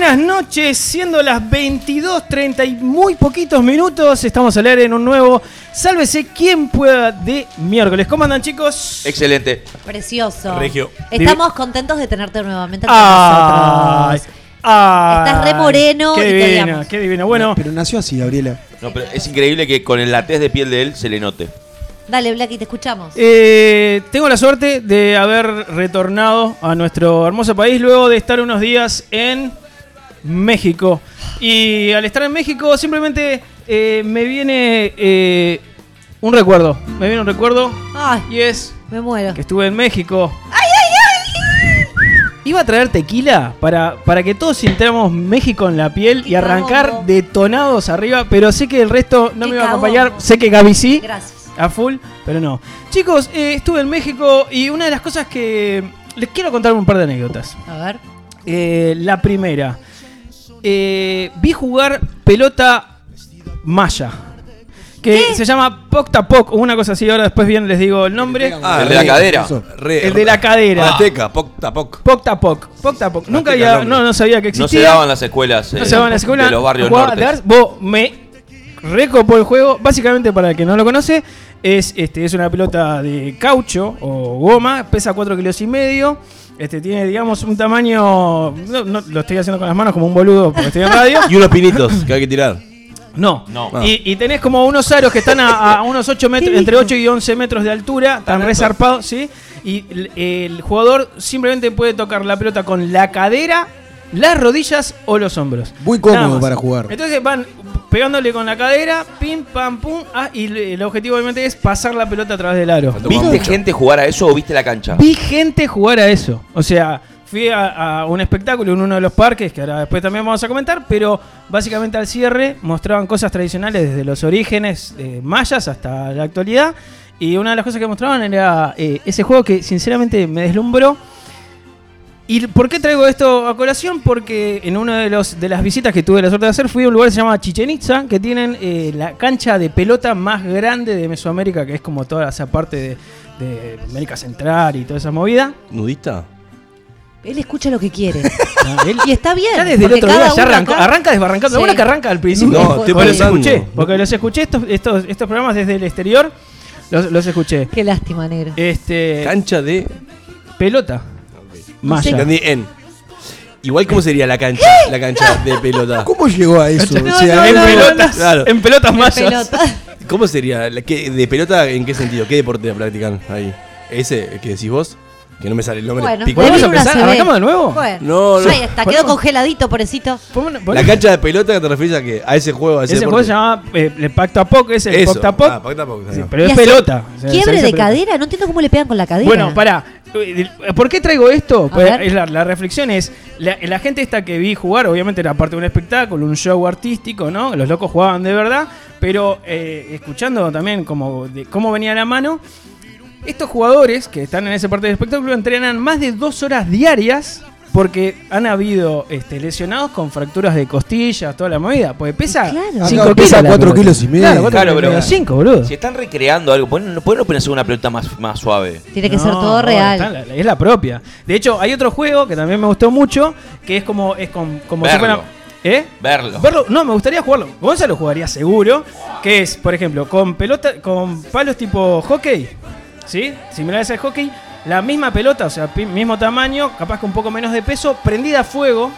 Buenas noches, siendo las 22.30 y muy poquitos minutos, estamos a leer en un nuevo Sálvese quien pueda de miércoles. ¿Cómo andan chicos? Excelente. Precioso. Regio. Estamos contentos de tenerte nuevamente entre Ay, nosotros. ay, Estás re moreno Qué y te divino, qué divino. Bueno, Pero nació así, Gabriela. No, pero es increíble que con la tez de piel de él se le note. Dale, Blacky, te escuchamos. eh, tengo la suerte de haber retornado a nuestro hermoso país luego de estar unos días en México. Y al estar en México simplemente eh, me viene eh, un recuerdo. Me viene un recuerdo Ay, y es me muero. que estuve en México. Iba a traer tequila para, para que todos sintiéramos México en la piel y arrancar detonados arriba, pero sé que el resto no Qué me iba a acompañar. Sé que Gaby sí, Gracias. a full, pero no. Chicos, eh, estuve en México y una de las cosas que les quiero contar un par de anécdotas. A ver. La primera, eh, vi jugar pelota maya. Que se llama Pocta Poc o una cosa así. Ahora después bien les digo el nombre. Ah, el de la cadera. Re- El de la cadera. Azteca, poc, tapoc. Pocta Poc. Pocta Poc. Nunca Azteca había, no, no sabía que existía. No se daban las escuelas, No eh, se daban en la escuela. de los barrios norte. Vos me recopó el juego. Básicamente, para el que no lo conoce, es, este, es una pelota de caucho o goma. Pesa 4 kilos y medio. Este, tiene, digamos, un tamaño. No, no, lo estoy haciendo con las manos como un boludo porque estoy en radio. Y unos pinitos que hay que tirar. No. No. Y, y tenés como unos aros que están a, a unos 8 metros, entre 8 y 11 metros de altura, están resarpados, ¿sí? Y el, el jugador simplemente puede tocar la pelota con la cadera, las rodillas o los hombros. Muy cómodo para jugar. Entonces van pegándole con la cadera, pim, pam, pum, ah, y el objetivo obviamente es pasar la pelota a través del aro. ¿Viste gente jugar a eso o viste la cancha? Vi gente jugar a eso. O sea, fui a, a un espectáculo en uno de los parques, que ahora después también vamos a comentar, pero básicamente al cierre mostraban cosas tradicionales desde los orígenes eh, mayas hasta la actualidad. Y una de las cosas que mostraban era eh, ese juego que sinceramente me deslumbró. ¿Y por qué traigo esto a colación? Porque en una de, los, de las visitas que tuve la suerte de hacer fui a un lugar que se llama Chichen Itza, que tienen eh, la cancha de pelota más grande de Mesoamérica, que es como toda esa parte de, de América Central y toda esa movida. ¿Nudista? Él escucha lo que quiere. No, él- Y está bien. ya desde el otro día ya arrancó, acá- arranca desbarrancando. Sí. que arranca al principio. No, estoy porque los pensando. escuché. Porque los escuché estos, estos, estos programas desde el exterior. Los, los escuché. Qué lástima, negro. Este. Cancha de. pelota. Maya. Entendí, en. Igual, ¿cómo sería la cancha? La cancha de pelota. ¿Cómo llegó a eso? No, O sea, no, en no, pelotas. Claro. En pelotas mayas. pelota. ¿Cómo sería? Qué- ¿De pelota en qué sentido? ¿Qué deporte practican ahí? ¿Ese que decís vos? Que no me sale el nombre. Bueno, ¿Podemos empezar? ¿Arrancamos de nuevo? Bueno, No, no. Ahí está, quedó congeladito, pobrecito. La cancha de pelota que te refieres a qué? A ese juego, a ese, Ese juego deporte? se llama eh, el Pacta Poc, es el Eso. Poc. Ah, Pacta Poc, Sí, pero ¿Y es pelota. O sea, ¿Quiebre de pelota. cadera? No entiendo cómo le pegan con la cadera. Bueno, pará. ¿Por qué traigo esto? Pues, la, la reflexión es, la, la gente esta que vi jugar, obviamente era parte de un espectáculo, un show artístico, ¿no? Los locos jugaban de verdad, pero eh, escuchando también como de cómo venía la mano, estos jugadores que están en esa parte del espectáculo entrenan más de dos horas diarias porque han habido este, lesionados con fracturas de costillas, toda la movida. Porque pesa Claro. 5 Acá kilos. pesa la cuatro pelota. kilos y medio. Claro, 4 Claro, kilos y pero- medio. 5, boludo. Si están recreando algo, ¿por qué no, pones una pelota más, más suave? Tiene que No, ser todo real. la- es la propia. De hecho, hay otro juego que también me gustó mucho, que es como es con, como si Verlo. fuera- ¿Eh? Verlo. Verlo, no, me gustaría jugarlo. Gonzalo jugaría seguro, que es, por ejemplo, con pelota, con palos tipo hockey, ¿sí? Similares al hockey, la misma pelota, o sea, mismo tamaño, capaz que un poco menos de peso, prendida a fuego,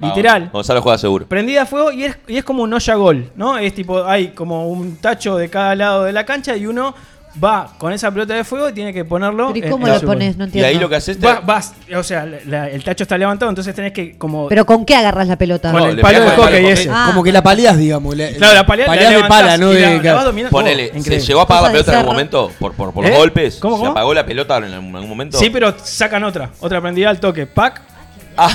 Ah, literal. Gonzalo juega seguro. Prendida a fuego y es, y es como un olla gol, ¿no? Es tipo, hay como un tacho de cada lado de la cancha y uno va con esa pelota de fuego y tiene que ponerlo. Pero ¿y cómo en lo pones? No Y entiendo. ahí lo que haces te- Va- vas, o sea, la- la- el tacho está levantado, entonces tenés que como ¿Pero con qué agarras la pelota? con No, el palo de hockey ese. Ah. Como que la paleás, digamos. la- Claro, la paleás la de pala, ¿no? y De, la-. Ponele, Oh, ¿se llegó a apagar la pelota en algún momento? ¿Por, por, por ¿Eh? los golpes? ¿Cómo, ¿Se apagó la pelota en algún momento? Sí, pero sacan otra, otra prendida al toque, pack. Ah,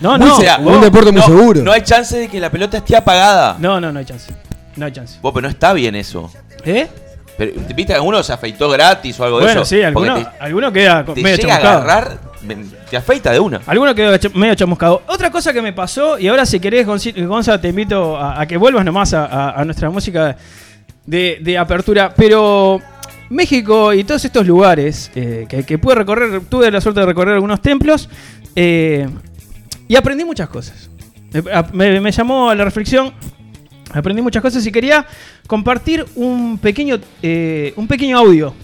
No, no. sea, un deporte muy no, seguro. No hay chance de que la pelota esté apagada. No, no, no hay chance. No hay chance. Vos, pero no está bien eso. ¿Eh? Pero, ¿Viste que alguno se afeitó gratis o algo de Bueno, eso? sí, alguno, Porque alguno queda te, te medio llega a chamuscado. agarrar, ven, te afeita de una. Alguno quedó medio chamuscado. Otra cosa que me pasó, y ahora si querés, Gonza, te invito a, a que vuelvas nomás a, a- a nuestra música de, de apertura. Pero México y todos estos lugares eh, que, que pude recorrer, tuve la suerte de recorrer algunos templos. eh, y aprendí muchas cosas. A- me llamó a la reflexión, aprendí muchas cosas y quería compartir un pequeño, eh, un pequeño audio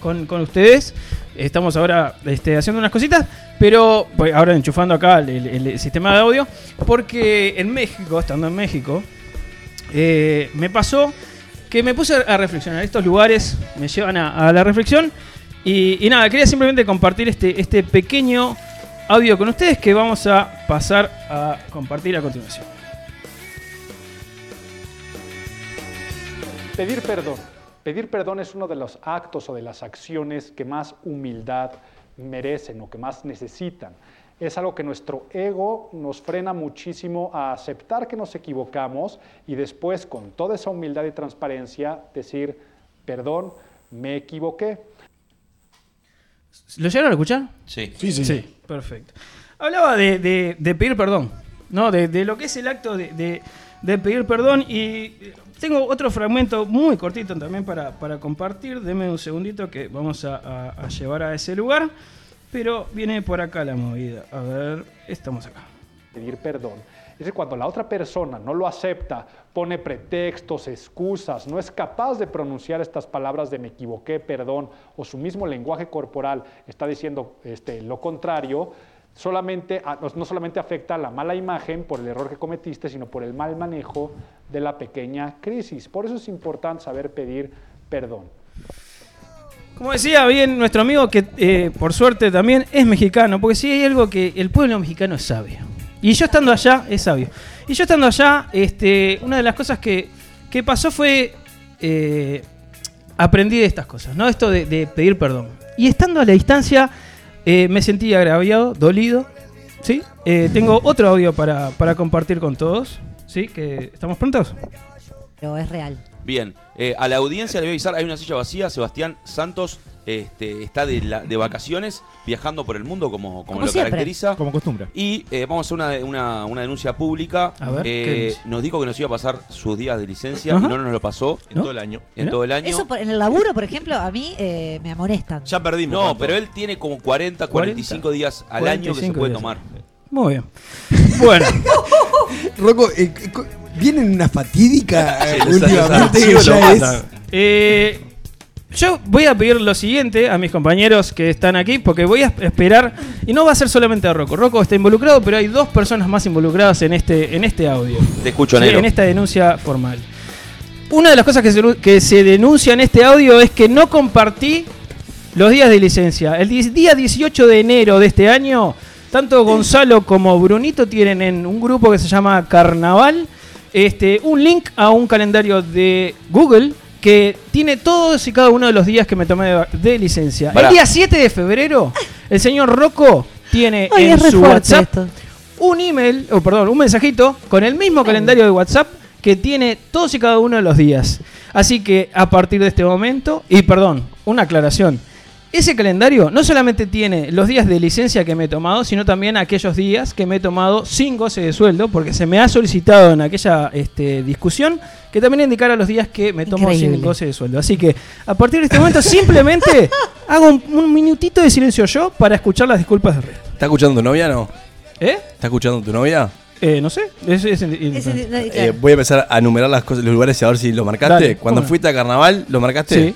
con, con ustedes. Estamos ahora este, haciendo unas cositas, pero pues, ahora enchufando acá el, el- sistema de audio, porque en México, estando en México, eh, me pasó que me puse a reflexionar. Estos lugares me llevan a, a la reflexión. Y, y nada, quería simplemente compartir este, este pequeño audio con ustedes que vamos a pasar a compartir a continuación. Pedir perdón. Pedir perdón es uno de los actos o de las acciones que más humildad merecen o que más necesitan. Es algo que nuestro ego nos frena muchísimo a aceptar que nos equivocamos y después con toda esa humildad y transparencia decir, perdón, me equivoqué. ¿Lo llegaron a escuchar? Sí. Sí, sí. Sí, perfecto. Hablaba de, de- de pedir perdón, ¿no? De, de lo que es el acto de, de- de pedir perdón y tengo otro fragmento muy cortito también para, para compartir. Deme un segundito que vamos a, a- a llevar a ese lugar, pero viene por acá la movida. A ver, estamos acá. pedir perdón. Que cuando la otra persona no lo acepta, pone pretextos, excusas, no es capaz de pronunciar estas palabras de me equivoqué, perdón, o su mismo lenguaje corporal está diciendo este, lo contrario, solamente, a- no- solamente afecta la mala imagen por el error que cometiste, sino por el mal manejo de la pequeña crisis. Por eso es importante saber pedir perdón. Como decía bien nuestro amigo, que eh, por suerte también es mexicano, porque sí hay algo que el pueblo mexicano es sabio. Y yo estando allá, es sabio. Y yo estando allá, este, una de las cosas que, que pasó fue. eh, aprendí de estas cosas, ¿no? Esto de, de pedir perdón. Y estando a la distancia, eh, me sentí agraviado, dolido. ¿Sí? Eh, tengo otro audio para, para compartir con todos. ¿Sí? Que ¿Estamos prontos? Pero es real. Bien, eh, a la audiencia le voy a avisar, hay una silla vacía, Sebastián Santos este, está de, la- de vacaciones, viajando por el mundo como, como, Como lo siempre. caracteriza. Como costumbre. Y eh, vamos a hacer una, una- una denuncia pública. A ver, ¿qué Eh, nos dijo que nos iba a pasar sus días de licencia Ajá. y no nos lo pasó En ¿No? todo el año. en todo el año. Eso por- en el laburo, por ejemplo, a mí eh, me amonestan. Ya perdimos. No, pero él tiene como 40, 45 días al año que se 45 puede días. tomar. Muy bien. Bueno. Rocco, eh, eh, co- vienen una fatídica eh, últimamente que ya es. Eh, yo voy a pedir lo siguiente a mis compañeros que están aquí, porque voy a esperar, y no va a ser solamente a Rocco. Rocco está involucrado, pero hay dos personas más involucradas en este, en este audio. Te escucho, Sí, negro. en esta denuncia formal. Una de las cosas que se, que se denuncia en este audio es que no compartí los días de licencia. El día 18 de enero de este año, tanto Gonzalo como Brunito tienen en un grupo que se llama Carnaval este, un link a un calendario de Google que tiene todos y cada uno de los días que me tomé de, de licencia. Pará. El día 7 de febrero, el señor Rocco tiene Ay, en su WhatsApp esto. un email, o perdón, un mensajito con el mismo calendario de WhatsApp que tiene todos y cada uno de los días. Así que a partir de este momento, y perdón, una aclaración. Ese calendario no solamente tiene los días de licencia que me he tomado, sino también aquellos días que me he tomado sin goce de sueldo, porque se me ha solicitado en aquella este, discusión que también indicara los días que me tomo sin goce de sueldo. Así que a partir de este momento simplemente hago un, un minutito de silencio yo para escuchar las disculpas de resto. ¿Está escuchando tu novia no? ¿Eh? ¿Está escuchando tu novia? Eh, no sé. Es, Eh, claro. voy a empezar a enumerar las cosas, los lugares y a ver si lo marcaste. Dale, Cuando fuiste a carnaval, ¿lo marcaste? Sí.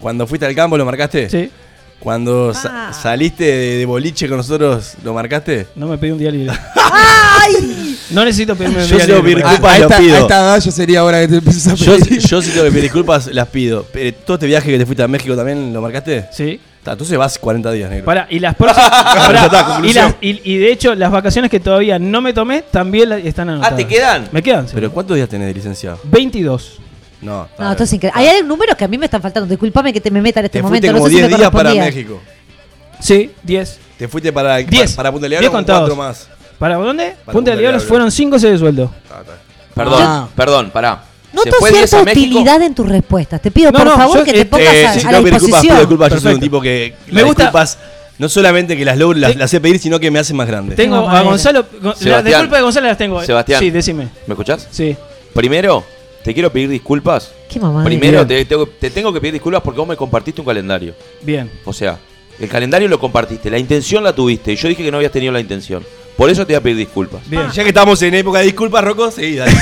Cuando fuiste al campo, ¿lo marcaste? Sí. Cuando sa- Ah. saliste de, de boliche con nosotros, ¿lo marcaste? No me pedí un día libre. ¡Ay! No necesito pedirme un Yo día sí lo libre. para- Disculpas, a, lo esta, pido. a esta edad ya sería hora que te empieces a Yo, pedir. yo sí tengo que pedir disculpas, las pido. Pero, ¿Todo este viaje que te fuiste a México también lo marcaste? Sí. Está, entonces vas 40 días, negro. Pará, y las próximas. pará, Ya está, y, conclusión. las- y- y de hecho, las vacaciones que todavía no me tomé también la- están anotadas. Ah, ¿te quedan? Me quedan, sí. ¿Pero cuántos días tenés de licencia? 22. No, No, esto es increíble. Hay números que a mí me están faltando. Disculpame que te me meta en este Te momento. fuiste no como sé si 10 me días para. México. Sí, 10. Te fuiste para, Diez. para, para Punta del Diez Diablo con contados. cuatro más. ¿Para dónde? Para Punta del Diablo fueron 5 de sueldo. Ah. Perdón, Ah. perdón, pará. Noto Se 10 cierta utilidad en tus respuestas. Te pido, No, por no, favor, yo, que te eh, pongas Eh, a, si a la disposición. disculpas. Yo soy un tipo que Me gusta- disculpas no solamente que las logro, las, Sí. las sé pedir, sino que me hacen más grandes. Tengo a. Gonzalo. Gon- Las Sebastián. disculpas de Gonzalo las tengo. Sebastián. Sí, decime. ¿Me escuchás? Sí. Primero, te quiero pedir disculpas. Qué mamá. Primero, te, tengo- te tengo que pedir disculpas porque vos me compartiste un calendario. Bien. O sea, el calendario lo compartiste, la intención la tuviste y yo dije que no habías tenido la intención. Por eso te voy a pedir disculpas. Bien. Ya que estamos en época de disculpas, Rocco, seguí, dale.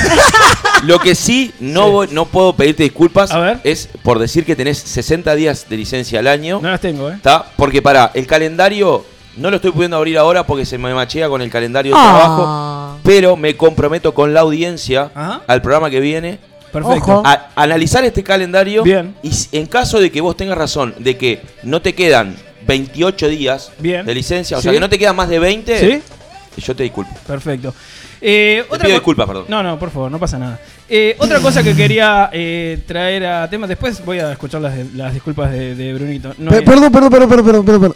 Lo que sí no, voy- no puedo pedirte disculpas A ver. es por decir que tenés 60 días de licencia al año. No las tengo, ¿eh? ¿Está? Porque para el calendario no lo estoy pudiendo abrir ahora porque se me machea con el calendario de Ah. trabajo. Pero me comprometo con la audiencia Ajá. al programa que viene Perfecto. A analizar este calendario. Bien. Y en caso de que vos tengas razón de que no te quedan 28 días Bien. de licencia, o Sí. sea que no te quedan más de 20, ¿Sí? yo te disculpo. Perfecto. Eh, Te otra pido co- disculpas, perdón. No, no, por favor, no pasa nada. Eh, otra cosa que quería eh, traer a tema, después voy a escuchar las, las disculpas de, de Brunito. No Pe- Perdón, perdón, perdón, perdón, perdón, perdón.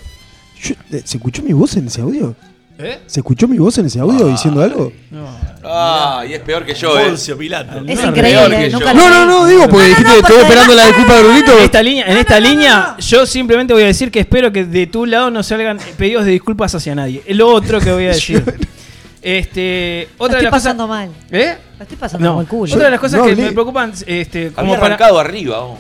Yo- eh, ¿Se escuchó mi voz en ese audio? ¿Eh? ¿Se escuchó mi voz en ese audio diciendo algo? No. Ah, y es peor que yo, eh. Poncio Pilato. Es peor increíble. que nunca No, no, no, digo, porque No, no, dijiste, no, esperando la disculpa de Brunito. En esta línea, en esta línea, yo simplemente voy a decir que espero que de tu lado no salgan pedidos de disculpas hacia nadie. Es lo otro que voy a decir. Este, La otra de estoy cosas. pasando mal. ¿Eh? La estoy pasando el culo. Otra de las cosas No que me preocupan, este, como Había para, arrancado arriba. vos.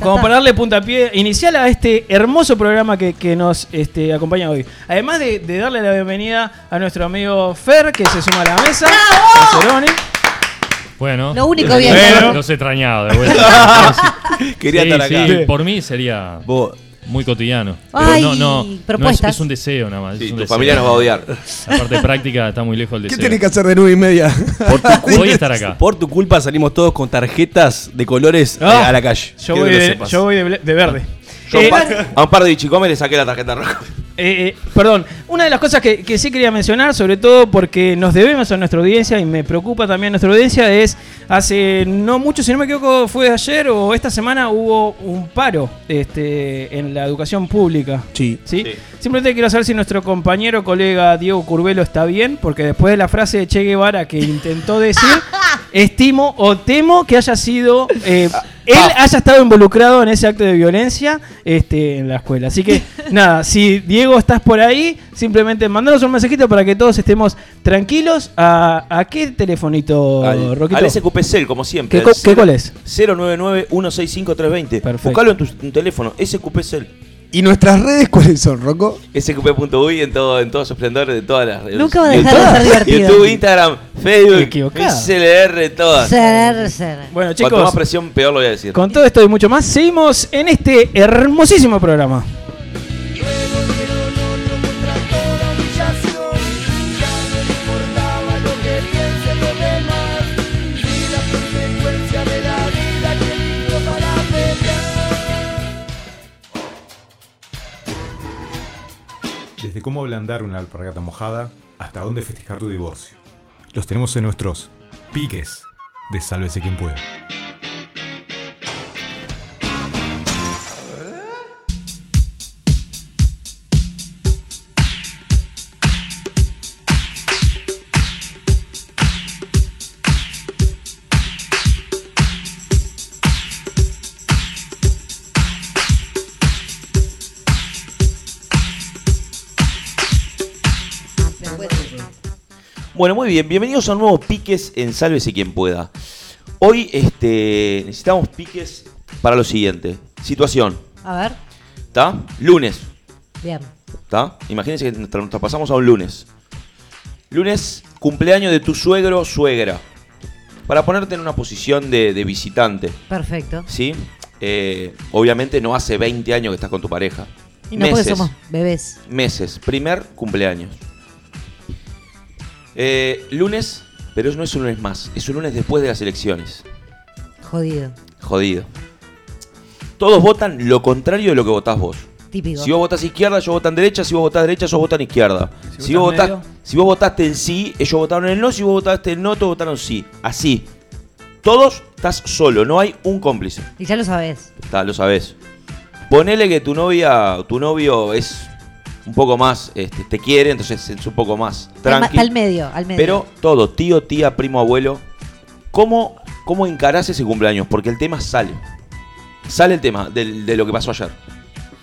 Como está. para darle puntapié inicial a este hermoso programa que, que nos este, acompaña hoy. Además de, de darle la bienvenida a nuestro amigo Fer, que se suma a la mesa. Caceroni. Bueno, Lo único bien. Bueno. los he extrañado de vuelta. Quería Sí, estar acá. sí, por mí sería Vos, muy cotidiano. Ay, no, no, no es, propuestas. es un deseo nada más. Sí, es un tu deseo. familia nos va a odiar. La parte práctica está muy lejos del ¿Qué deseo. tenés que hacer de nueve y media? por tu, Voy a estar acá. por tu culpa salimos todos con tarjetas de colores Ah, eh, a la calle. Yo voy, de, yo voy de, de verde. Yo a Eh, un par- a un par de bichicomes le saqué la tarjeta roja. Eh, eh, perdón, una de las cosas que, que sí quería mencionar, sobre todo porque nos debemos a nuestra audiencia y me preocupa también nuestra audiencia, es hace no mucho, si no me equivoco, fue ayer o esta semana hubo un paro este, en la educación pública. Sí. ¿sí? Sí. Simplemente quiero saber si nuestro compañero, colega Diego Curvelo está bien, porque después de la frase de Che Guevara que intentó decir, estimo o temo que haya sido, eh, él haya estado involucrado en ese acto de violencia este, en la escuela. Así que, nada, si Diego estás por ahí, simplemente mandanos un mensajito para que todos estemos tranquilos. ¿A, a qué telefonito, Al, Roquito? al SQPCL, como siempre. ¿Qué, co- al qué cuál es? 099-165-320. Perfecto. Buscalo en tu, tu teléfono, SQPCL. ¿Y nuestras redes cuáles son, Rocco? SQP.uy en todo, en todo su esplendor de todas las redes. Nunca va a dejar de YouTube, ser divertido. YouTube, Instagram, Facebook. SLR, todas. Ser, ser. Bueno, Cuanto más chicos, presión, peor lo voy a decir. con todo esto y mucho más, seguimos en este hermosísimo programa. Cómo ablandar una alpargata mojada hasta dónde festejar tu divorcio. Los tenemos en nuestros piques de Sálvese quien pueda. Bueno, muy bien, bienvenidos a un nuevo Piques en Sálvese quien pueda. Hoy este, necesitamos piques para lo siguiente. Situación, A ver. ¿está? Lunes, Bien. ¿está? Imagínense que nos tra- nos pasamos a un lunes. Lunes, cumpleaños de tu suegro o suegra. Para ponerte en una posición de, de visitante, Perfecto. ¿sí? Eh, obviamente no hace 20 años que estás con tu pareja. Y no porque somos bebés. meses, primer cumpleaños. Eh, lunes, pero no es un lunes más, es un lunes después de las elecciones. Jodido. Jodido. Todos votan lo contrario de lo que votás vos. Típico. Si vos votás izquierda, yo votan derecha, si vos votás derecha, ellos votan izquierda. Si Si, vos, votás votás, medio. si vos votaste en sí, ellos votaron en no, si vos votaste en no, todos votaron sí. Así. Todos estás solo, no hay un cómplice. Y ya lo sabés. Está, lo sabes. Ponele que tu novia, tu novio es un poco más, este, te quiere, entonces es un poco más tranqui. está al medio, al medio. Pero todo, tío, tía, primo, abuelo. ¿Cómo, cómo encarás ese cumpleaños? Porque el tema sale. Sale el tema del- de lo que pasó ayer.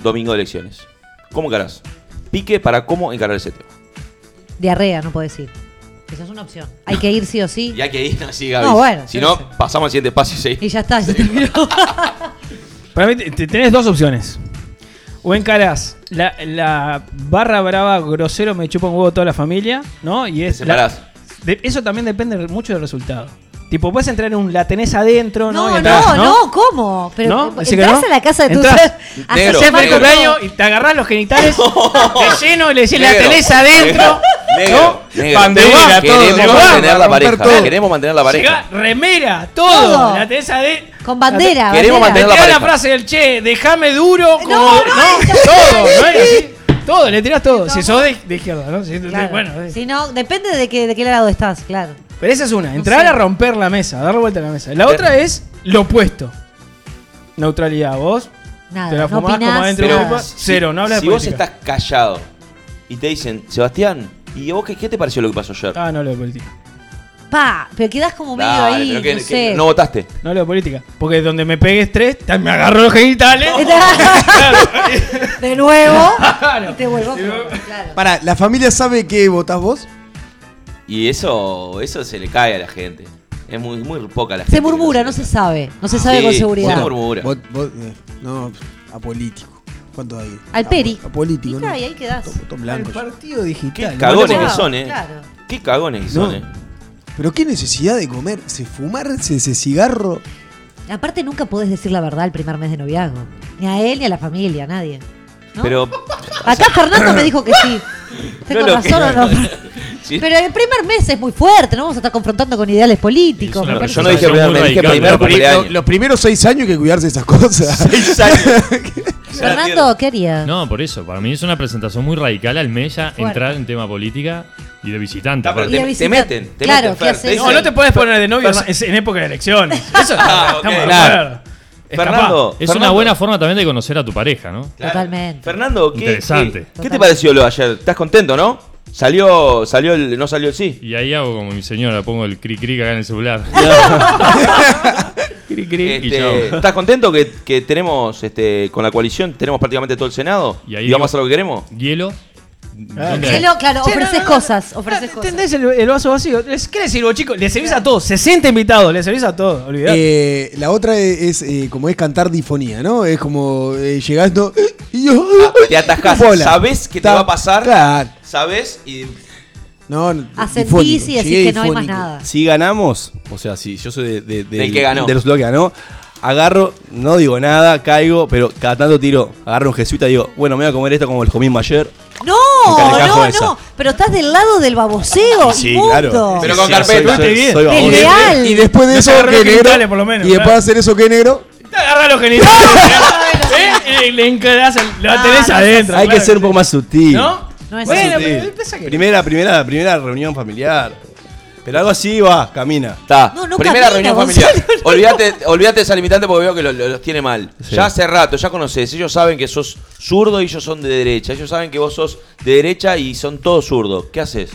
Domingo de elecciones. ¿Cómo encarás? Pique para cómo encarar ese tema. Diarrea, no puedo decir. Esa es una opción. Hay que ir sí o sí. Y hay que ir así, Gaby. No, bueno, si no, pasamos al siguiente paso y seguimos. Y ya está, ya terminó. Para mí te- te- tenés dos opciones. O encarás la, la barra brava grosero me chupa un huevo toda la familia, ¿no? Y Te es la- de- eso también depende mucho del resultado. Tipo, puedes entrar en un la tenés adentro, ¿no? No, Y no, entras, no, ¿cómo? Pero ¿No? entras ¿Decís que no? a la casa de tus Entrás. Negro, el cumpleaños y te agarrás los genitales de lleno y le decís la tenés adentro. Negro, ¿no? negro. Bandera, todo. Queremos va, mantener la pareja. todo. Queremos mantener la pareja. Llegá, remera, todo. Todo. La tenés adentro. Con bandera. Queremos bandera. mantener la la frase del che, déjame duro. Como, No, no, todo, ¿no es así? Todo, le tirás todo. Si sos de, de izquierda, ¿no? Si- Claro. Bueno, eh. Si no, depende de, que, de qué lado estás, claro. Pero esa es una. Entrar sé. a romper la mesa, darle vuelta a la mesa. La otra es lo opuesto. Neutralidad. Vos Nada, te la no fumás opinás, como adentro Pero de. Cero, no hablas si de vos política. estás callado y te dicen, Sebastián, ¿y vos qué, qué te pareció lo que pasó ayer? Ah, no hablo de política. Pa, pero quedás como medio Dale, ahí, pero que- no que sé. no votaste. No hablo de política. Porque donde me pegues tres, ta- me agarro los genitales. de nuevo. Claro. y te vuelvo. Claro. Para, ¿la familia sabe que votás vos? Y eso, eso se le cae a la gente. Es muy, muy poca la gente. Se murmura, no se sabe. No se sabe Sí, con se seguridad. murmura. Vos- vos- eh, no, apolítico. ¿Cuánto hay? Al peri. Apolítico, Y ¿no? ahí quedás. Todo El partido Qué digital. cagones Claro, que son, eh. Claro. Qué cagones que son, No. eh. Pero qué necesidad de comerse, fumarse ese cigarro. Aparte, nunca podés decir la verdad el primer mes de noviazgo. Ni a él, ni a la familia, a nadie. ¿No? Pero. Acá Fernando me dijo que sí. ¿Tengo No razón o no? Sí. Pero el primer mes es muy fuerte, no vamos a estar confrontando con ideales políticos. Yo no dije primer, muy me dije radicales. primer Lo pri- cumpleaños. Los primeros seis años hay que cuidarse de esas cosas. Seis años. Fernando, ¿qué harías? No, por eso. Para mí es una presentación muy radical al Mella Fuerte. entrar en tema política y de visitante. Pero te, te meten, te Claro, meten, ¿qué Fer, haces? No, no te puedes poner de novio en época de elecciones. Eso está, Ah, ok. estamos de Claro. Fernando, Es Fernando, una buena forma también de conocer a tu pareja, ¿no? Claro. Totalmente. Fernando, ¿qué, Interesante. qué- ¿qué, te pareció lo de ayer? ¿Estás contento, no? Salió, salió el, no salió el sí. Y ahí hago como mi señora, pongo el cri cri acá en el celular. Cri, cri. Y Este, chao. ¿Estás contento que, que tenemos, este, con la coalición, tenemos prácticamente todo el Senado? Y ¿Y, ahí vamos a hacer lo que queremos? Hielo. Ah, claro, Che, ofreces no, no, cosas, ofreces cosas. ¿Entendés el, el vaso vacío? ¿Qué le sirvo, chicos? Le servís a todos. 60 invitados, le servís a todos. Olvidate. Eh, la otra es, eh, como es cantar difonía, ¿no? Es como eh, llegando y yo. Te atascás, Bola. sabés que te Ta- va a pasar, Claro. sabés y No, no, Asentís y decís que no hay más nada. Si ganamos, o sea, si yo soy de, de, de- Del que ganó. de los que ganó, agarro, no digo nada, caigo, pero cada tanto tiro, agarro un jesuita y digo, bueno, me voy a comer esto como el comimos ayer. No, no, esa. no. Pero estás del lado del baboseo. Sí, inmundo. claro. Pero con Sí, carpeta. soy- soy- bien. soy Es real. Y después de No eso, se agarró ¿qué los negro? por lo menos, y después de hacer eso, ¿qué negro? Te agarrás los genitales. ¿eh? Y le encarás, el- lo Ah, tenés no, adentro. Hay claro. que ser un poco más sutil. ¿No? No es bueno, así. que- Primera, primera, primera reunión familiar. Pero algo así va, camina. Está. No, no Primera camina, reunión Gonzalo. familiar. olvídate, olvídate de esa limitante porque veo que lo- lo- los tiene mal. Sí. Ya hace rato, ya conoces. Ellos saben que sos zurdo y ellos son de derecha. Ellos saben que vos sos de derecha y son todos zurdos. ¿Qué haces?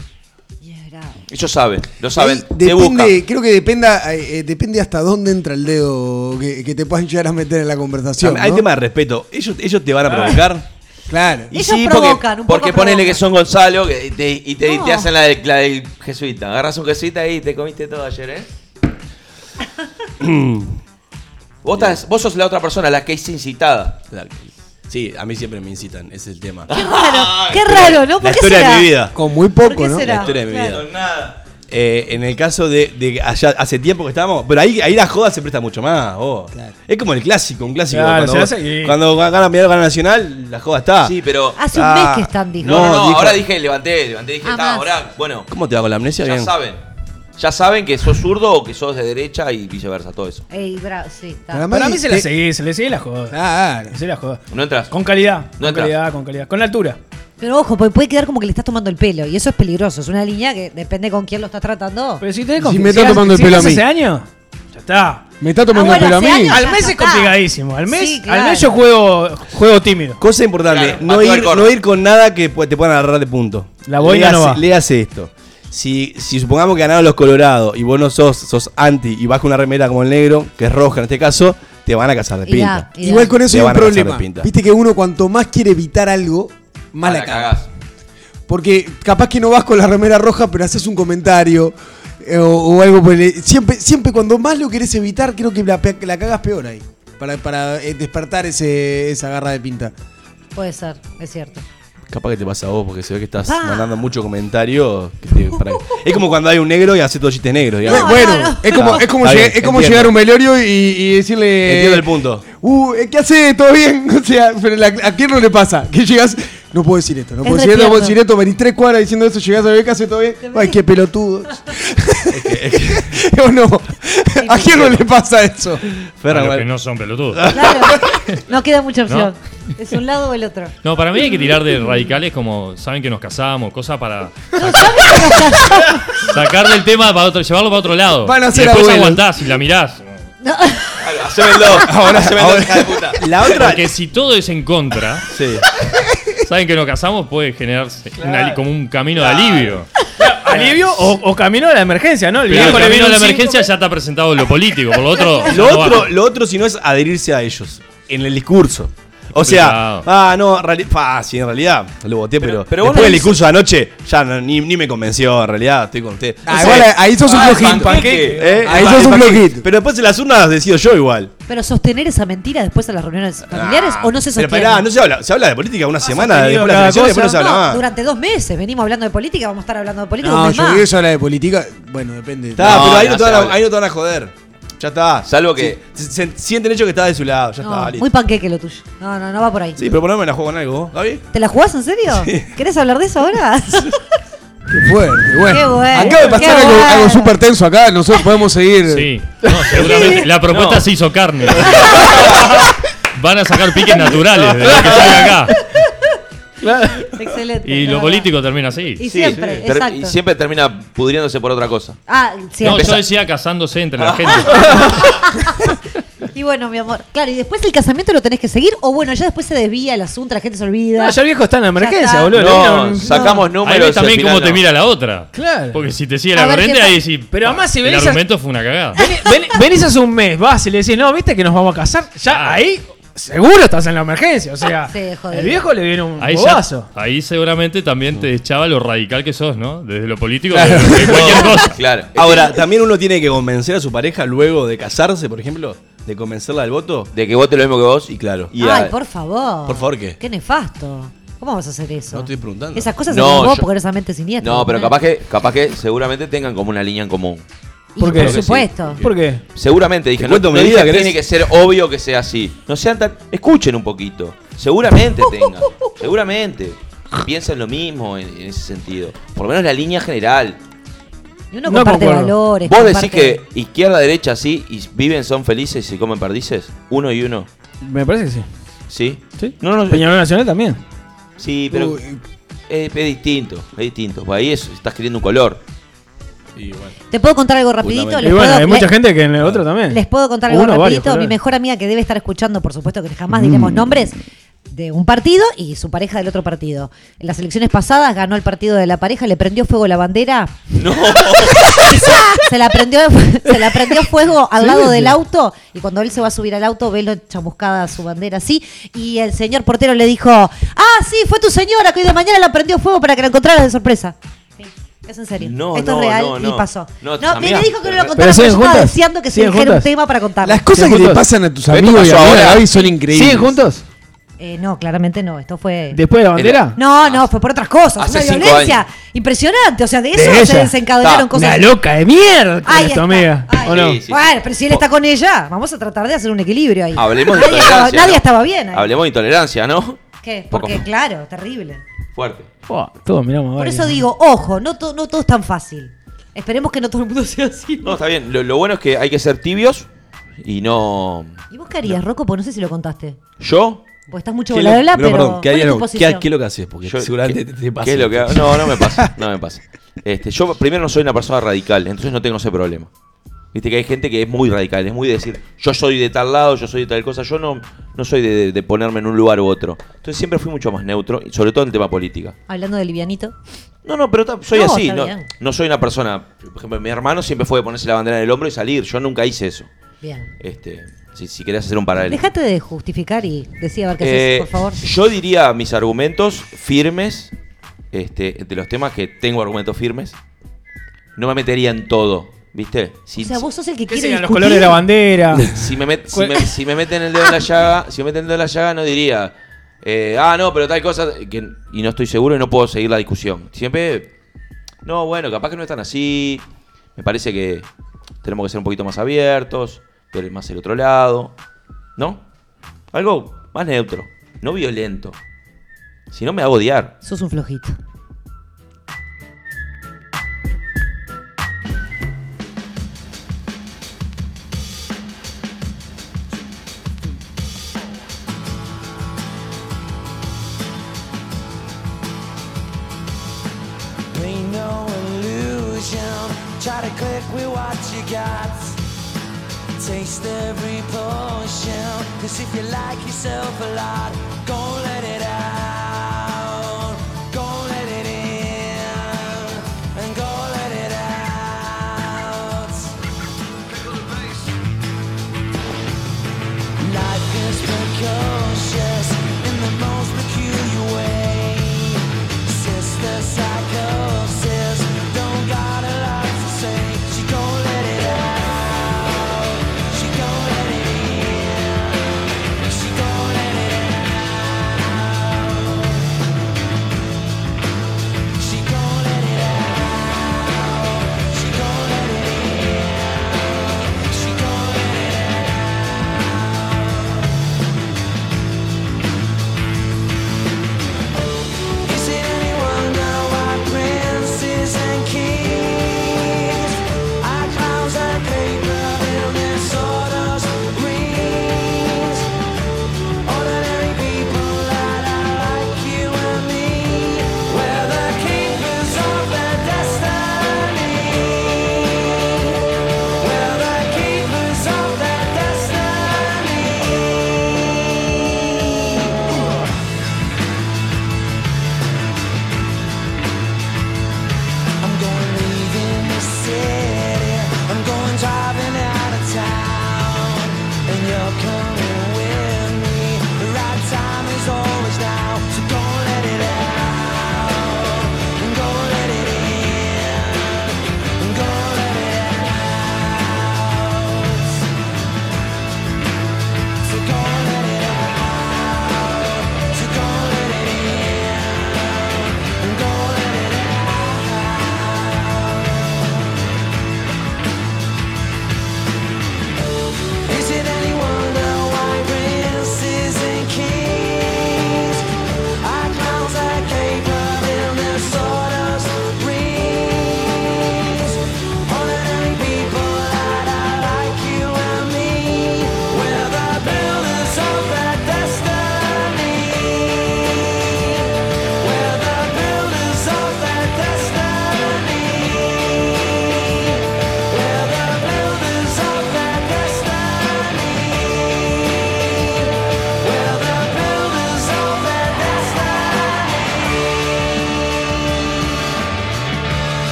Ellos saben, lo saben. Te depende, creo que dependa, eh, eh, depende hasta dónde entra el dedo que, que te puedan llegar a meter en la conversación. Hay ¿no? tema de respeto. Ellos, ellos te van a provocar. Claro. Y Ellos sí, provocan, porque, un poco porque ponele provocan. que son Gonzalo que te- y te, No. te hacen la, del- la del jesuita. Agarras un jesuita y te comiste todo ayer, ¿eh? vos, estás- vos sos la otra persona, la que es incitada. Sí, a mí siempre me incitan, ese es el tema. Qué raro, qué raro, ¿no? ¿Por La qué historia será? de mi vida. Con muy ¿Por poco, qué ¿no? será? La historia de mi Claro. vida. Con nada. Eh, en el caso de, de allá hace tiempo que estábamos, pero ahí, ahí la joda se presta mucho más. Claro. Es como el clásico, un clásico. Claro, cuando, vos- cuando gana Mineiro, gana Nacional, la joda está. Sí, pero. Hace un Ah, mes que están, dijo. No, no, no, dijo- ahora dije, levanté, levanté, dije, Ah, está, más. ahora, bueno, ¿Cómo te va con la amnesia? ya Bien. saben. Ya saben que sos zurdo o que sos de derecha y viceversa, todo eso. Ey, bravo, sí, está. Para mí se la seguís, se le sigue la joda. Claro. Se la joda. ¿No entras? Con calidad, No con entras. calidad, con calidad. Con la altura. Pero ojo, porque puede quedar como que le estás tomando el pelo. Y eso es peligroso. Es una línea que depende con quién lo estás tratando. Pero si tenés Si me está confianza- tomando el pelo a mí. ese año, ya está. ¿Me está tomando Ah, el pelo a hace mí? años. Al mes es está. complicadísimo. Al mes, Sí, al mes yo juego, juego tímido. Cosa importante, Claro, no, ir, corno. no ir con nada que pu- te puedan agarrar de punto. La boina Léase- no va. léase esto. Si, si supongamos que ganaron los colorados y vos no sos, sos anti y vas con una remera como el negro, que es roja en este caso, te van a cazar de Y da, pinta. y da. Igual con eso Te hay un van a cazar de problema. pinta. Viste que uno cuanto más quiere evitar algo, más la cagás. Porque capaz que no vas con la remera roja, pero haces un comentario eh, o, o algo por el- Siempre, siempre cuando más lo querés evitar, creo que la, pe- la cagas peor ahí. Para, para eh, despertar ese, esa garra de pinta. Puede ser, es cierto. Capaz que te pasa a vos, porque se ve que estás mandando mucho comentario. que te- para- Es como cuando hay un negro y hace todo chistes negros, digamos. Bueno, no, no. es como, es como, está llegar, bien, es como entiendo. llegar a un velorio y, y decirle. Entiendo el punto. Uh, ¿qué hace? ¿Todo bien? O sea, pero la- ¿a quién no le pasa? Que llegas. No puedo decir esto, no Es puedo decir esto, no puedo tierno. decir esto. Venís tres cuadras diciendo eso, llegás a ver qué hace todo bien. Ay, qué pelotudo. ¿O no? ¿A quién no le pasa eso? Los que no son pelotudos. Claro, no queda mucha opción. Es un lado o el otro. No, para mí hay que tirar de radicales como saben que nos casamos, cosas para sacar del tema para otro, llevarlo para otro lado. Van a y ser después abuelos. aguantás y la mirás. No, Haceme el dos. Ahora haceme el dos, hija de puta. La otra. Porque si todo es en contra, Sí. saben que nos casamos puede generarse una li- como un camino de alivio. Alivio o, o camino a la emergencia, ¿no? El Pero el viejo le de la emergencia ya está presentado en lo político, por lo otro. Lo no otro, va. lo otro, si no es adherirse a ellos. En el discurso. O sea, ah, no, reali- fa, sí, en realidad lo voté, pero, pero vos después no del dices- discurso de anoche, ya no- ni, ni me convenció, en realidad, estoy con usted. Ah, igual ahí sos un Ah, flojito. ¿Eh? Ahí sos un paquete. flojito. Pero después en las urnas decido yo igual. pero sostener esa mentira después a las reuniones familiares o no se Pero sostiene. pará, no se habla, se habla de política una semana sostenido después de las elecciones, después no se habla más. durante dos meses venimos hablando de política, vamos a estar hablando de política. No, un mes yo más. creo que eso habla de política. Bueno, depende. Está, pero ahí no no, te se van a, habla. ahí no te van a joder. Ya está. Salvo que- Sí, se, se- sienten hecho que estás de su lado, ya No, está. listo. muy panqueque lo tuyo. No, no, no va por ahí. Sí, pero por lo menos me la juego con algo, Gaby. ¿Te la jugás en serio? ¿Querés hablar de eso ahora? Qué fuerte, bueno. Qué bueno, Acaba de pasar algo, bueno. algo súper tenso acá. Nosotros podemos seguir. Sí, no, seguramente. La propuesta No. se hizo carne. Van a sacar piques naturales de lo que sale acá. Excelente. Y lo político termina así. Y Sí, siempre, exacto. y siempre termina pudriéndose por otra cosa. Ah, No, yo decía casándose entre la gente. Y bueno, mi amor. Claro, y después el casamiento lo tenés que seguir. O bueno, ya después se desvía el asunto, la gente se olvida. No, ya el viejo está en la emergencia, está. boludo. No, sacamos Ahí números. ves y también cómo te mira la otra. Claro. Porque si te sigue A la ver, corriente, ¿qué pa- ahí sí. Pero además, si el venís a- argumento fue una cagada. Ven- venís hace un mes, vas y le decís, no, viste que nos vamos a casar. Ya Ah. ahí, seguro estás en la emergencia. O sea, Sí, el viejo le viene un Ahí, ya- bobazo. ahí seguramente también te echaba lo radical que sos, ¿no? Desde lo político, de, de cualquier cosa. Claro. Ahora, también uno tiene que convencer a su pareja luego de casarse, por ejemplo, de convencerla del voto. De que vote lo mismo que vos. Y claro. Y Ay, a- por favor. Por favor, ¿qué? Qué nefasto. ¿Cómo vas a hacer eso? No estoy preguntando. Esas cosas No, se vos porque eres esa mente siniestra. No, pero ¿eh? capaz que, capaz que seguramente tengan como una línea en común. ¿Por qué? Por supuesto. ¿Por qué? Seguramente dije, ¿Te no, cuento no dije vida, que tiene que ser obvio que sea así. No sean tan. Escuchen un poquito. Seguramente tengan. Seguramente. Piensan lo mismo en, en ese sentido. Por lo menos la línea general. Y uno No comparte valores. ¿Vos comparte- decís que izquierda, derecha sí y viven, son felices y se comen perdices? Uno y uno. Me parece que sí. ¿Sí? ¿Sí? No, no, Peñarol Nacional también. Sí, pero es, es distinto. Es distinto. Pues ahí es- estás queriendo un color. Y bueno. ¿Te puedo contar algo rapidito? Y bueno, puedo- hay mucha le- gente que en el otro también. Les puedo contar algo Uno, varios rapidito. Mi colores. mejor amiga que debe estar escuchando, por supuesto que jamás Mm. diremos nombres, de un partido y su pareja del otro partido. En las elecciones pasadas ganó el partido de la pareja, le prendió fuego la bandera. No. se la prendió se la prendió fuego al Sí, lado sí. del auto y cuando él se va a subir al auto ve lo chamuscada su bandera así y el señor portero le dijo ah sí fue tu señora que hoy de mañana la prendió fuego para que la encontraras de sorpresa. Es en serio No, esto no, es real no, y no. pasó No, tus me- amigas- dijo que no lo contara pero porque yo siguen estaba juntas. deseando que se Siguen dijera un juntas. tema para contar Las cosas que le juntos. pasan a tus Pero esto amigos y pasó amigas, ahora. Gaby, son increíbles. ¿Siguen juntos? Eh, no claramente no esto fue ¿Después de la bandera? no, no, fue por otras cosas. Hace Una cinco violencia años. impresionante. O sea, de De eso se ella. desencadenaron Ta, cosas. Una loca de mierda Ahí tu está. amiga. Ahí. ¿O no? Sí, sí. Bueno, pero si él está con ella, vamos a tratar de hacer un equilibrio ahí. Hablemos de nadie intolerancia. estaba, nadie ¿no? estaba bien ahí. Hablemos de intolerancia, ¿no? ¿Qué? Poco. Porque, claro, terrible. Fuerte. Buah, todos miramos Por varios. eso digo, ojo, no, to- no todo es tan fácil. Esperemos que no todo el mundo sea así. No, está bien. Lo, lo bueno es que hay que ser tibios y no. ¿Y vos qué harías, Rocco? Porque no sé si lo contaste. Yo. Porque estás mucho ¿Qué bla bla pero. perdón, ¿qué, ¿cuál es haría- tu qué- posición? qué es lo que haces? Porque yo- seguramente ¿qué- te, te pasa. ¿Qué es lo que hago? No, no me pasa. No me pasa. Este, yo primero no soy una persona radical, entonces no tengo ese problema. Viste que hay gente que es muy radical, es muy de decir, yo soy de tal lado, yo soy de tal cosa, yo no, no soy de, ponerme en un lugar u otro. Entonces siempre fui mucho más neutro, y sobre todo en el tema política. Hablando de livianito. No, no, pero soy No, así, no, bien. no soy una persona. Por ejemplo, mi hermano siempre fue de ponerse la bandera en el hombro y salir. Yo nunca hice eso. Bien. Este, si, si querés hacer un paralelo. Dejate de justificar y decía qué Eh, por favor. Yo diría mis argumentos firmes, este, de los temas que tengo argumentos firmes. No me metería en todo, ¿viste? Si, o sea, vos sos el que ¿Qué quiere serían los discutir. colores de la bandera? si me, met- si, me, si me meten el dedo en la llaga, si me meten el dedo en la llaga, no diría, eh, ah, no, pero tal cosa, que, y no estoy seguro y no puedo seguir la discusión. Siempre, no, bueno, capaz que no es tan así. Me parece que tenemos que ser un poquito más abiertos, ver más el otro lado, ¿no? Algo más neutro, no violento. Si no me hago odiar. Sos un flojito. Every potion. Cause if you like yourself a lot, go let it out.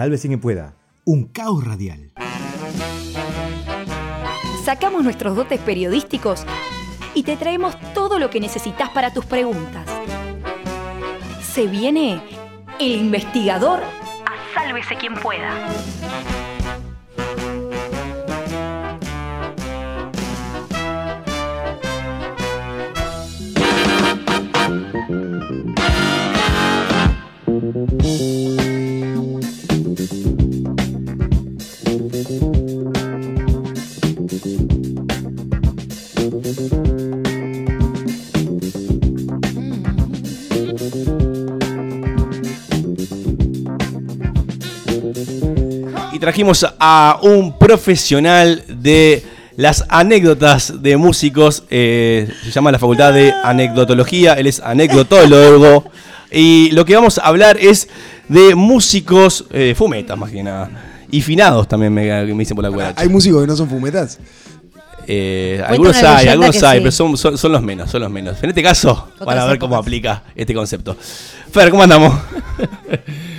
Sálvese quien pueda. Un caos radial. sacamos nuestros dotes periodísticos y te traemos todo lo que necesitas para tus preguntas. Se viene el investigador a sálvese quien pueda. Trajimos a un profesional de las anécdotas de músicos. eh, se llama la Facultad de Anecdotología. Él es anecdotólogo. Y lo que vamos a hablar es de músicos eh, fumetas, más que nada. Y finados también me, me dicen por la cuadra. Hay músicos que no son fumetas. Eh, algunos hay, algunos hay, sí. pero son, son, son los menos, son los menos. En este caso, Otras para ver cómo aplica este concepto. Fer, ¿cómo andamos?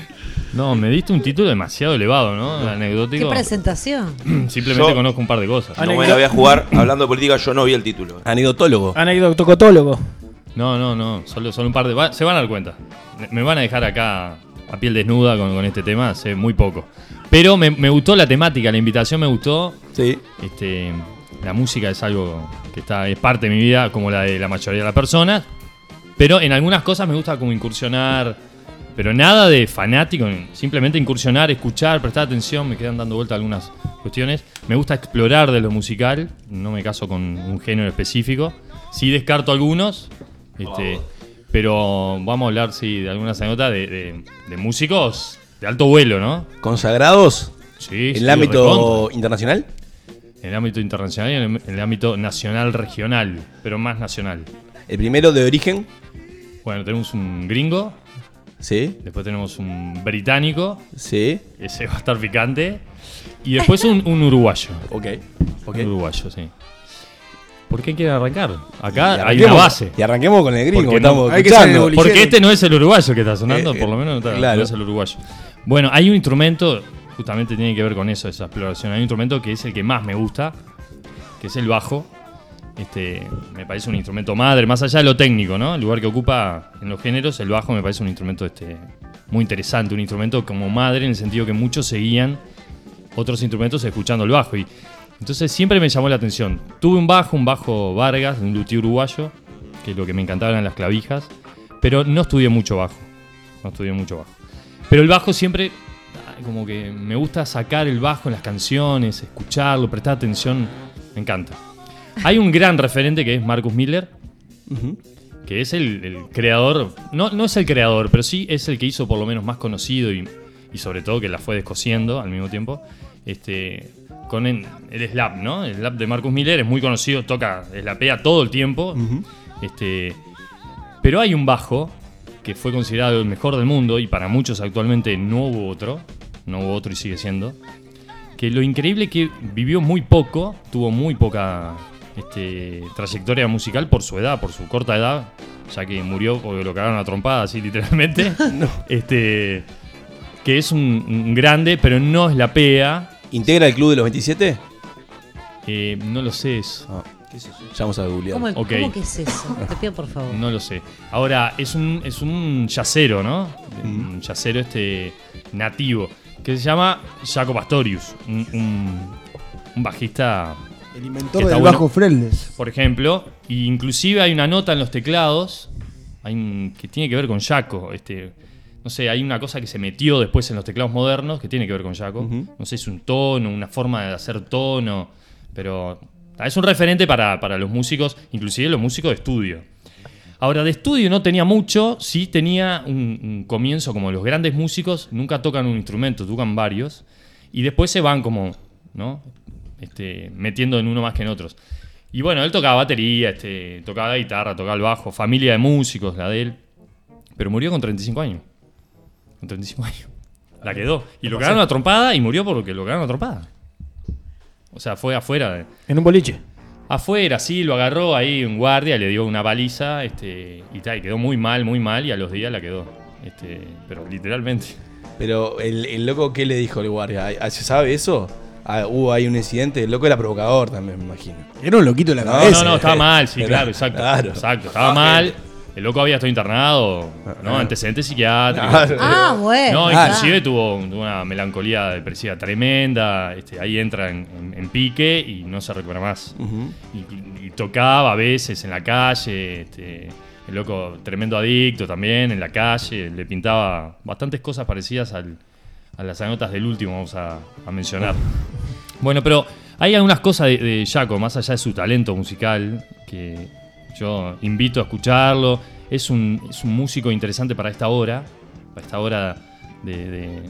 No, me diste un título demasiado elevado, ¿no? ¿Qué Anecdótico. presentación? Simplemente Yo- conozco un par de cosas. No me la voy a jugar hablando de política, yo no vi el título. Anecdotólogo. Anecdotocotólogo. No, no, no. Solo, solo un par de. va- se van a dar cuenta. Me van a dejar acá a piel desnuda con, con este tema hace muy poco. Pero me, me gustó la temática, la invitación me gustó. Sí. Este, la música es algo que está, es parte de mi vida, como la de la mayoría de las personas. Pero en algunas cosas me gusta como incursionar. Pero nada de fanático, simplemente incursionar, escuchar, prestar atención, me quedan dando vuelta algunas cuestiones. Me gusta explorar de lo musical, no me caso con un género específico. Sí descarto algunos, este, pero vamos a hablar sí, de algunas anécdotas de, de- de músicos de alto vuelo, ¿no? ¿Consagrados? Sí, ¿En sí, el ámbito internacional? En el ámbito internacional y en el, en el ámbito nacional, regional, pero más nacional. El primero de origen. Bueno, tenemos un gringo. Sí. Después tenemos un británico. Sí. Ese va a estar picante. Y después un, un uruguayo. Ok. ok. Un uruguayo, sí. ¿Por qué quieren arrancar? Acá hay una base. y arranquemos con el gringo Porque que estamos no- escuchando. Porque este no es el uruguayo que está sonando, Eh, por lo menos no, está- claro. no es el uruguayo. Bueno, hay un instrumento, justamente tiene que ver con eso, esa exploración. Hay un instrumento que es el que más me gusta, que es el bajo. Este, me parece un instrumento madre, más allá de lo técnico, ¿no? El lugar que ocupa en los géneros, el bajo me parece un instrumento este, muy interesante, un instrumento como madre en el sentido que muchos seguían otros instrumentos escuchando el bajo. Y entonces siempre me llamó la atención. Tuve un bajo, un bajo Vargas, un luthier uruguayo, que lo que me encantaba eran las clavijas, pero no estudié mucho bajo. No estudié mucho bajo. Pero el bajo siempre, como que me gusta sacar el bajo en las canciones, escucharlo, prestar atención, me encanta. Hay un gran referente que es Marcus Miller, que es el, el creador, no, no es el creador, pero sí es el que hizo por lo menos más conocido y, y sobre todo que la fue descosiendo al mismo tiempo, este, con el, el slap, ¿no? El slap de Marcus Miller es muy conocido, toca, slapea todo el tiempo, este, pero hay un bajo que fue considerado el mejor del mundo y para muchos actualmente no hubo otro, no hubo otro y sigue siendo, que lo increíble que vivió muy poco, tuvo muy poca este, trayectoria musical por su edad, por su corta edad, ya que murió porque lo cagaron a trompada, así literalmente. Este, que es un, un grande, pero no es la PEA. ¿Integra el club de los 27? Eh, no lo sé eso. Ya vamos a googlear. ¿Cómo, Ok. cómo que es eso? Te pido por favor. No lo sé. Ahora, es un, es un yacero, ¿no? Un yacero este nativo. Que se llama Jaco Pastorius. Un, un- un bajista. El inventor del bueno. bajo fretless. Por ejemplo. Y inclusive hay una nota en los teclados. hay un- que tiene que ver con Jaco. Este, no sé, hay una cosa que se metió después en los teclados modernos que tiene que ver con Jaco. No sé, es un tono, una forma de hacer tono. Pero ah, es un referente para, para los músicos, inclusive los músicos de estudio. Ahora, de estudio no tenía mucho, sí tenía un, un comienzo como los grandes músicos, nunca tocan un instrumento, tocan varios, y después se van como, ¿no? Este, metiendo en uno más que en otros. Y bueno, él tocaba batería, este, tocaba la guitarra, tocaba el bajo, familia de músicos, la de él, pero murió con 35 años. Con 35 años. La quedó. Y lo cagaron a trompada y murió porque lo cagaron a trompada. O sea, fue afuera. de- En un boliche. Afuera, sí, lo agarró ahí un guardia, le dio una baliza, este, y tal, y quedó muy mal, muy mal, y a los días la quedó. Este, pero literalmente. Pero el, el loco, ¿qué le dijo el guardia? ¿Ah, ¿Se sabe eso? Ah, hubo ahí un incidente, el loco era provocador también, me imagino. Era un loquito de la No, cabeza. no, no, estaba mal, sí, Era- claro, exacto. claro. Exacto, estaba mal. El loco había estado internado, ¿no? Antecedentes psiquiátricos. Claro. Ah, bueno. No, ah. inclusive tuvo un- una melancolía depresiva tremenda. Este, ahí entra en, en- en pique y no se recupera más. Y tocaba a veces en la calle. Este, el loco, tremendo adicto también en la calle. Le pintaba bastantes cosas parecidas al- a las anotas del último, vamos a, a mencionar. Bueno, pero hay algunas cosas de, de Jaco, más allá de su talento musical, que yo invito a escucharlo. Es un, es un músico interesante para esta hora, para esta hora de... de-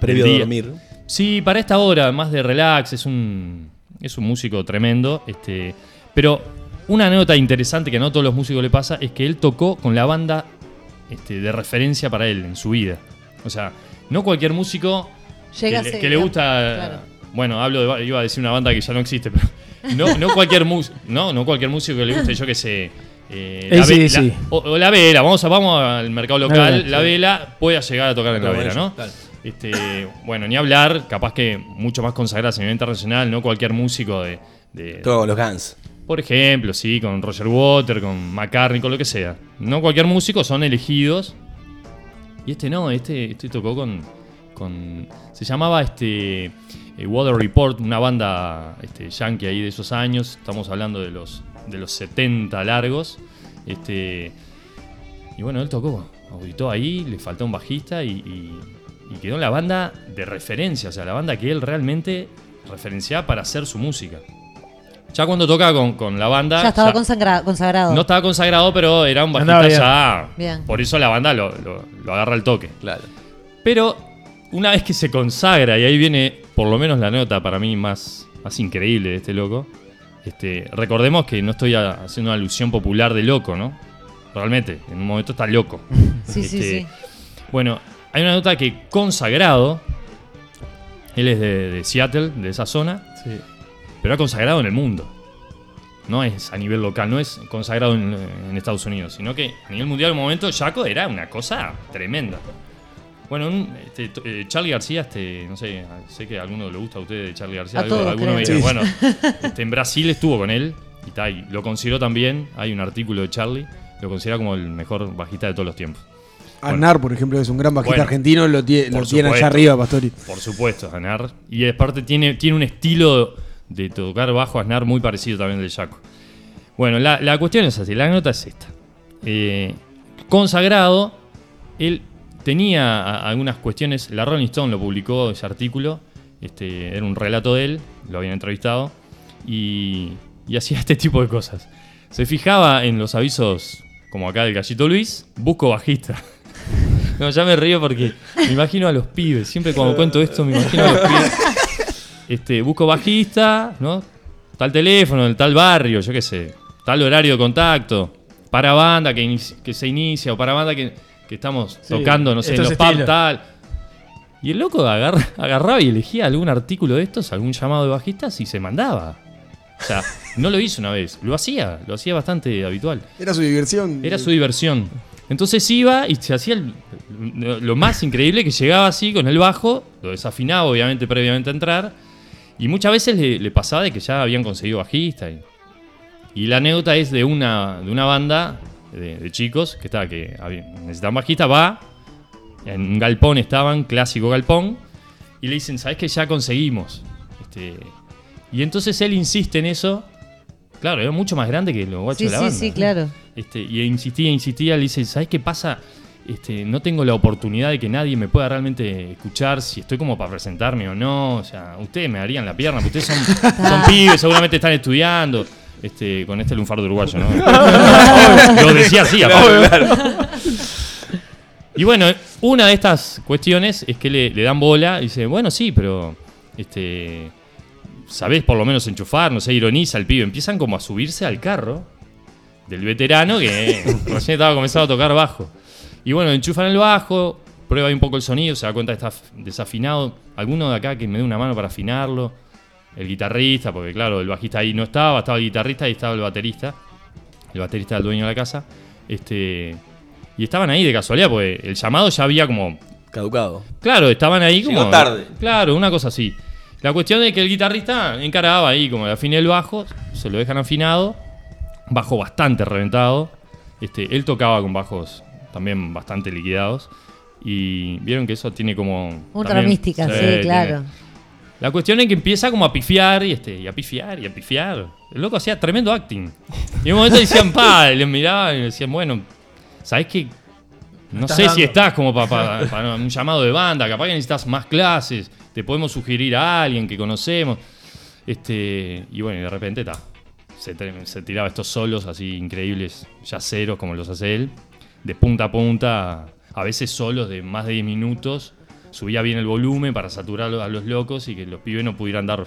Previo día. dormir. Sí, para esta hora, más de relax, es un, es un músico tremendo. Este, pero una anécdota interesante que a no todos los músicos le pasa es que él tocó con la banda este, de referencia para él en su vida. O sea, no cualquier músico Llega que, le, que le gusta. claro. Bueno, hablo de, iba a decir una banda que ya no existe, pero no, no cualquier músico, no, no cualquier músico que le guste, yo que sé. eh, la, ve- AC/DC. la- o, o la vela, vamos, a, vamos al mercado local, vela, la sí. vela pueda llegar a tocar en la vela, ¿no? Este, bueno, ni hablar, capaz que mucho más consagradas a nivel internacional, no cualquier músico de, de- Todo con los Guns. por ejemplo, sí, con Roger Water, con McCartney, con lo que sea. No cualquier músico son elegidos. Y este no, este, este tocó con, con se llamaba este eh, Water Report, una banda este, yankee ahí de esos años. Estamos hablando de los de los 70 largos. Este y bueno, él tocó, auditó ahí, le faltó un bajista y, y- quedó la banda de referencia, o sea, la banda que él realmente referenciaba para hacer su música. Ya cuando toca con, con la banda. Ya estaba ya- consagrado. no estaba consagrado, pero era un bajista bien. ya. Bien. Por eso la banda lo, lo- lo agarra al toque. Claro. Pero una vez que se consagra, y ahí viene por lo menos la nota para mí más, más increíble de este loco. Este, recordemos que no estoy a- haciendo una alusión popular de loco, ¿no? Realmente, en un momento está loco. Sí, sí, Este, sí. Bueno, hay una nota que consagrado, él es de, de Seattle, de esa zona, pero ha consagrado en el mundo. No es a nivel local, no es consagrado en, en Estados Unidos, sino que a nivel mundial en un momento Jaco era una cosa tremenda. Bueno, un- este, eh, Charlie García, este, no sé, sé que a alguno le gusta a ustedes de Charlie García. A algo- todos, alguno me creo. dice, Sí. bueno, este, en Brasil estuvo con él y, ta, y lo consideró también. Hay un artículo de Charlie, lo considera como el mejor bajista de todos los tiempos. Anar, por ejemplo, es un gran bajista Bueno, argentino, lo, tie- lo tiene allá arriba, Pastori. Por supuesto, Aznar. Y aparte tiene, tiene un estilo de tocar bajo Aznar muy parecido también al de Jaco. Bueno, la, la cuestión es así, la nota es esta. Eh, consagrado, él tenía a- algunas cuestiones, la Rolling Stone lo publicó ese artículo, este, era un relato de él, lo habían entrevistado, y, y hacía este tipo de cosas. Se fijaba en los avisos, como acá del Gallito Luis, busco bajista. No, ya me río porque me imagino a los pibes. Siempre cuando cuento esto me imagino a los pibes. Este, busco bajista, ¿no? Tal teléfono, en tal barrio, yo qué sé. Tal horario de contacto. Para banda que, se inicia o para banda que, que estamos Sí, tocando, no sé, en los pubs, tal. Y el loco agarra- agarraba y elegía algún artículo de estos, algún llamado de bajistas y se mandaba. O sea, no lo hizo una vez, lo hacía, lo hacía bastante habitual. Era su diversión. Era su diversión. Entonces iba y se hacía el- lo más increíble que llegaba así con el bajo, lo desafinaba obviamente previamente a entrar, y muchas veces le, le pasaba de que ya habían conseguido bajista. Y, y la anécdota es de una, de una banda de, de chicos que estaba que necesitaban bajista, va, en un galpón estaban, clásico galpón, y le dicen, ¿sabes que ya conseguimos? Este, y entonces él insiste en eso. Claro, era mucho más grande que los guachos Sí, de la sí, banda. sí, claro. Este, y insistía, insistía, le dice, ¿sabes qué pasa? Este, no tengo la oportunidad de que nadie me pueda realmente escuchar si estoy como para presentarme o no. O sea, ustedes me darían la pierna, porque ustedes son, son pibes, seguramente están estudiando. Este, con este lunfardo uruguayo, ¿no? Lo decía así, aparte. Y bueno, una de estas cuestiones es que le, le dan bola y dice, bueno, sí, pero este, sabés por lo menos enchufar, no sé, ironiza el pibe. Empiezan como a subirse al carro del veterano que recién estaba comenzando a tocar bajo. Y bueno, enchufan el bajo, prueba ahí un poco el sonido, se da cuenta que está desafinado. Alguno de acá que me dé una mano para afinarlo. El guitarrista, porque claro, el bajista ahí no estaba, estaba el guitarrista y estaba el baterista. El baterista del dueño de la casa. Este, y estaban ahí de casualidad, porque el llamado ya había como Caducado. Claro, estaban ahí como. Llegó tarde. Claro, una cosa así. La cuestión es que el guitarrista encaraba ahí como le afiné el bajo, se lo dejan afinado, bajo bastante reventado. Este, él tocaba con bajos también bastante liquidados. Y vieron que eso tiene como. Otra también- mística, sí, claro. La cuestión es que empieza como a pifiar y, este, y a pifiar y a pifiar. El loco hacía tremendo acting. Y en un momento decían, pa, y le miraban y decían, bueno, ¿sabes qué? No sé si estás como para un llamado de banda, capaz que necesitas más clases, te podemos sugerir a alguien que conocemos. Este, y bueno, y de repente ta, se, se tiraba estos solos así increíbles, yaceros como los hace él, de punta a punta, a veces solos de más de 10 minutos. Subía bien el volumen para saturar a los locos y que los pibes no pudieran dar.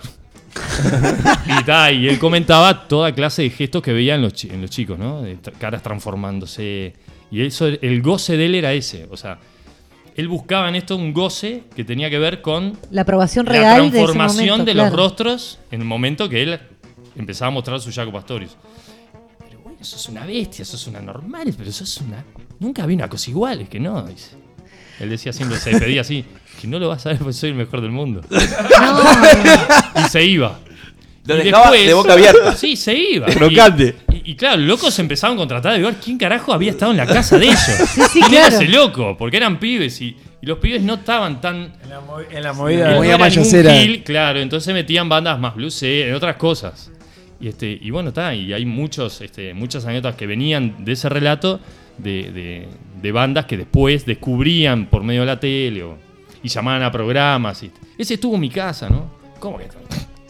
y, ta, y él comentaba toda clase de gestos que veía en los, chi- en los chicos, ¿no? De caras transformándose. Y eso, el goce de él era ese. O sea, él buscaba en esto un goce que tenía que ver con La aprobación la real de ese transformación momento, de los rostros en el momento que él empezaba a mostrar su Jaco Pastorius. Pero bueno, eso es una bestia, eso es una normal, pero eso es una. Nunca vi una cosa igual, es que no. dice. Él decía siempre, se pedía así, que no lo vas a ver porque soy el mejor del mundo. y se iba. Lo Y dejaba de boca abierta. Sí, se iba. Crocante. Y, y claro, los locos empezaban a contratar de ver quién carajo había estado en la casa de ellos. sí, ¿Quién era claro. ese loco? Porque eran pibes y, y los pibes no estaban tan. En la, movi- en la movida. no era claro, entonces metían bandas más blues, en otras cosas. Y, este, y bueno, está, y hay muchos, este, muchas anécdotas que venían de ese relato de, de- de bandas que después descubrían por medio de la tele o- y llamaban a programas. y- ese estuvo en mi casa, ¿no? ¿Cómo que?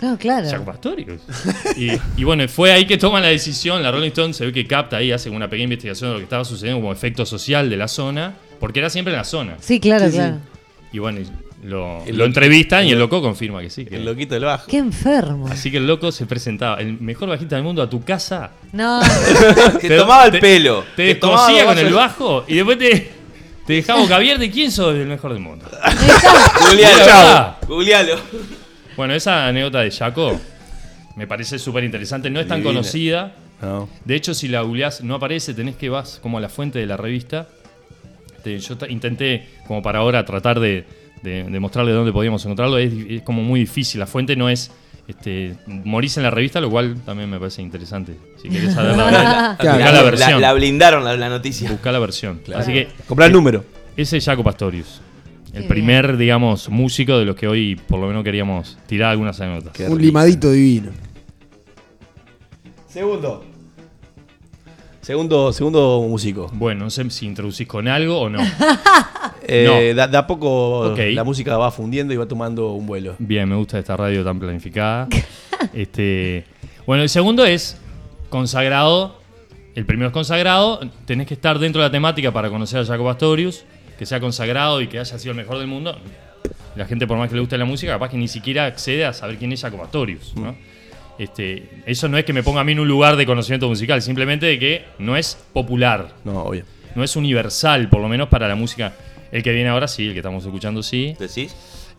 No, claro. Jaco Pastorius. Y, y bueno, fue ahí que toman la decisión. La Rolling Stone se ve que capta ahí, hace una pequeña investigación de lo que estaba sucediendo como efecto social de la zona, porque era siempre en la zona. Sí, claro, Sí, sí. claro. Y bueno, y lo, lo entrevistan y el loco confirma que sí. que- El loquito del bajo. Qué enfermo. Así que el loco se presentaba, el mejor bajista del mundo, a tu casa. No, Te- tomaba el te- pelo. Te dos con el bajo y después te, te dejaba boca abierta. ¿Y quién sos el mejor del mundo? Googlealo. Bueno, esa anécdota de Jaco me parece súper interesante. No es tan Divina. conocida. No. De hecho, si la googleás no aparece, tenés que vas como a la fuente de la revista. Te- yo intenté, como para ahora, tratar de, de, de mostrarle dónde podíamos encontrarlo. Es, como muy difícil. La fuente no es. Este, morís en la revista, lo cual también me parece interesante. Si querés saber la, Claro. la, La, versión. la blindaron la, la noticia. Buscá la versión. Así que Comprar el número. ese es Jaco Pastorius. El Qué primer, digamos, músico de los que hoy por lo menos queríamos tirar algunas anécdotas. Un limadito divino. Segundo. Segundo, segundo músico. Bueno, no sé si introducís con algo o no. Eh, No. da, da poco la música va fundiendo y va tomando un vuelo. Bien, me gusta esta radio tan planificada. este, bueno, el segundo es consagrado. El primero es consagrado. Tenés que estar dentro de la temática para conocer a Jacob Astorius. Que sea consagrado y que haya sido el mejor del mundo. La gente, por más que le guste la música, capaz que ni siquiera accede a saber quién es Jacob Astorius. ¿no? Este, eso no es que me ponga a mí en un lugar de conocimiento musical, simplemente de que no es popular. No, obvio. No es universal, por lo menos para la música. El que viene ahora sí, el que estamos escuchando sí. ¿Decís?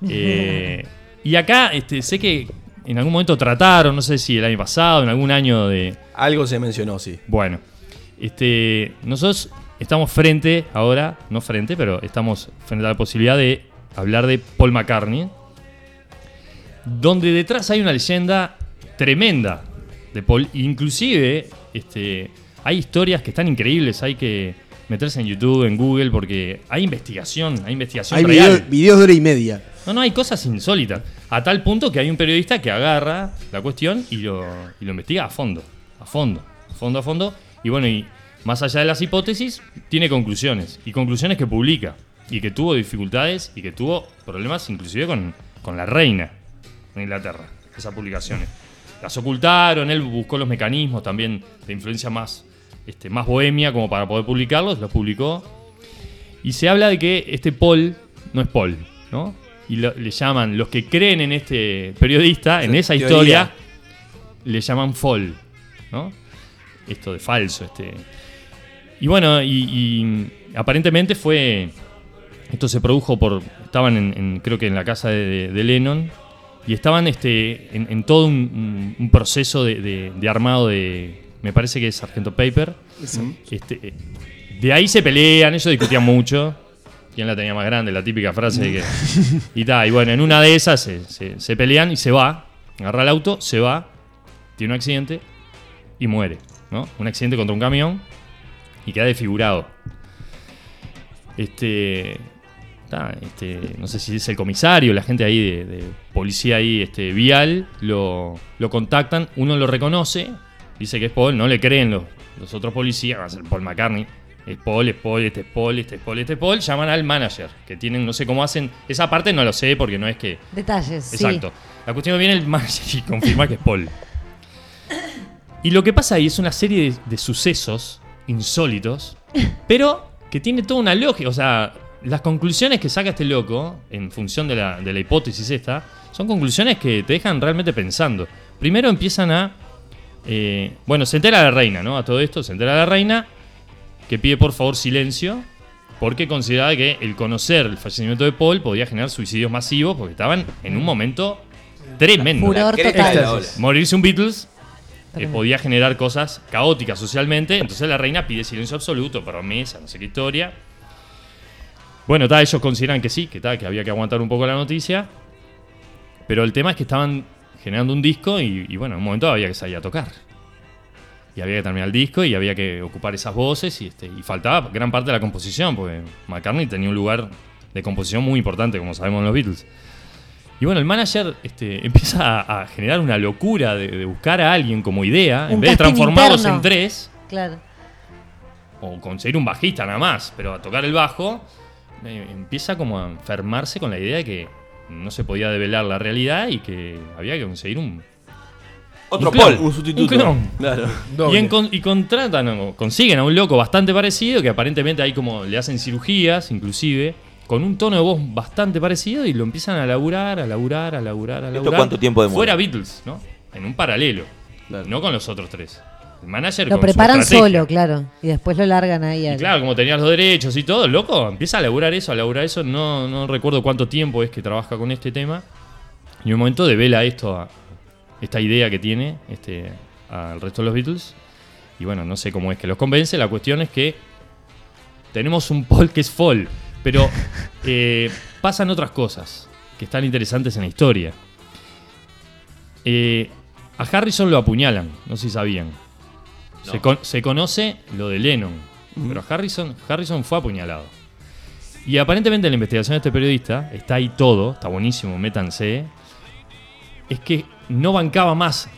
Eh, y acá este, sé que en algún momento trataron, no sé si el año pasado, en algún año de... Algo se mencionó, sí. Bueno, este, nosotros estamos frente ahora, no frente, pero estamos frente a la posibilidad de hablar de Paul McCartney, donde detrás hay una leyenda tremenda de Paul. Inclusive, este, hay historias que están increíbles, hay que meterse en YouTube, en Google, porque hay investigación, hay investigación Hay real. video- videos de hora y media. No, no, hay cosas insólitas. A tal punto que hay un periodista que agarra la cuestión y lo, y lo investiga a fondo. A fondo. A fondo, a fondo. Y bueno, y más allá de las hipótesis, tiene conclusiones. Y conclusiones que publica. Y que tuvo dificultades y que tuvo problemas inclusive con, con la reina de Inglaterra. Esas publicaciones. Las ocultaron, él buscó los mecanismos también de influencia más, este, más bohemia como para poder publicarlos, los publicó. Y se habla de que este Paul no es Paul, ¿no? Y lo- le llaman, los que creen en este periodista, en esa Teoría. historia, le llaman Fall, ¿no? Esto de falso, este. Y bueno, y, y aparentemente fue. Esto se produjo por. Estaban en, en- creo que en la casa de, de Lennon. Y estaban este, en, en todo un, proceso de armado de. Me parece que es Sargento Paper. Este, eh, de ahí se pelean, ellos discutían mucho. ¿Quién la tenía más grande? La típica frase de que. Y ta, y bueno, en una de esas se, se- se pelean y se va. Agarra el auto, se va. Tiene un accidente y muere. ¿no? Un accidente contra un camión y queda desfigurado. Este. ta, este, no sé si es el comisario, la gente ahí de, de policía ahí, este, vial, lo, lo contactan, uno lo reconoce, dice que es Paul, no le creen los, los otros policías, va a ser Paul McCartney. Es Paul, es Paul, este es Paul, este es Paul, este es Paul. Llaman al manager, que tienen, no sé cómo hacen. Esa parte no lo sé porque no es que. Detalles, sí. Exacto. La cuestión viene el manager y confirma que es Paul. Y lo que pasa ahí es una serie de, de sucesos insólitos, pero que tiene toda una lógica. O sea, las conclusiones que saca este loco, en función de la, de la hipótesis esta, son conclusiones que te dejan realmente pensando. Primero empiezan a. eh, bueno, se entera la reina, ¿no? A todo esto, se entera la reina que pide por favor silencio porque consideraba que el conocer el fallecimiento de Paul podía generar suicidios masivos porque estaban en un momento tremendo. Furor total. Morirse un Beatles eh, podía generar cosas caóticas socialmente. Entonces la reina pide silencio absoluto, promesa, no sé qué historia. Bueno, ta, ellos consideran que sí, que, ta, que había que aguantar un poco la noticia. Pero el tema es que estaban generando un disco y, y bueno, en un momento había que salir a tocar. Y había que terminar el disco y había que ocupar esas voces y, este, y faltaba gran parte de la composición, porque McCartney tenía un lugar de composición muy importante, como sabemos en los Beatles. Y bueno, el manager este, empieza a, a generar una locura de, de buscar a alguien como idea, en vez de transformarlos interno. en tres, Claro. o conseguir un bajista nada más, pero a tocar el bajo, eh, empieza como a enfermarse con la idea de que no se podía develar la realidad y que había que conseguir un... Otro un clon, Paul. Un sustituto. Un clon. Claro. Y, en- y contratan, o consiguen a un loco bastante parecido, que aparentemente ahí como le hacen cirugías, inclusive, con un tono de voz bastante parecido, y lo empiezan a laburar, a laburar, a laburar, a ¿Esto laburar. cuánto tiempo demora? Fuera Beatles, ¿no? En un paralelo. Claro. No con los otros tres. El manager Lo con preparan solo, claro. Y después lo largan ahí. Y al- claro, como tenía los derechos y todo, loco, empieza a laburar eso, a laburar eso. No, no recuerdo cuánto tiempo es que trabaja con este tema. Y un momento devela esto, a- esta idea que tiene este, al resto de los Beatles. Y bueno, no sé cómo es que los convence. La cuestión es que tenemos un Paul que es Fall. Pero eh, pasan otras cosas que están interesantes en la historia. Eh, a Harrison lo apuñalan, no sé si sabían. Se, con- se conoce lo de Lennon, pero Harrison, Harrison fue apuñalado. Y aparentemente en la investigación de este periodista, está ahí todo, está buenísimo, métanse, es que no bancaba más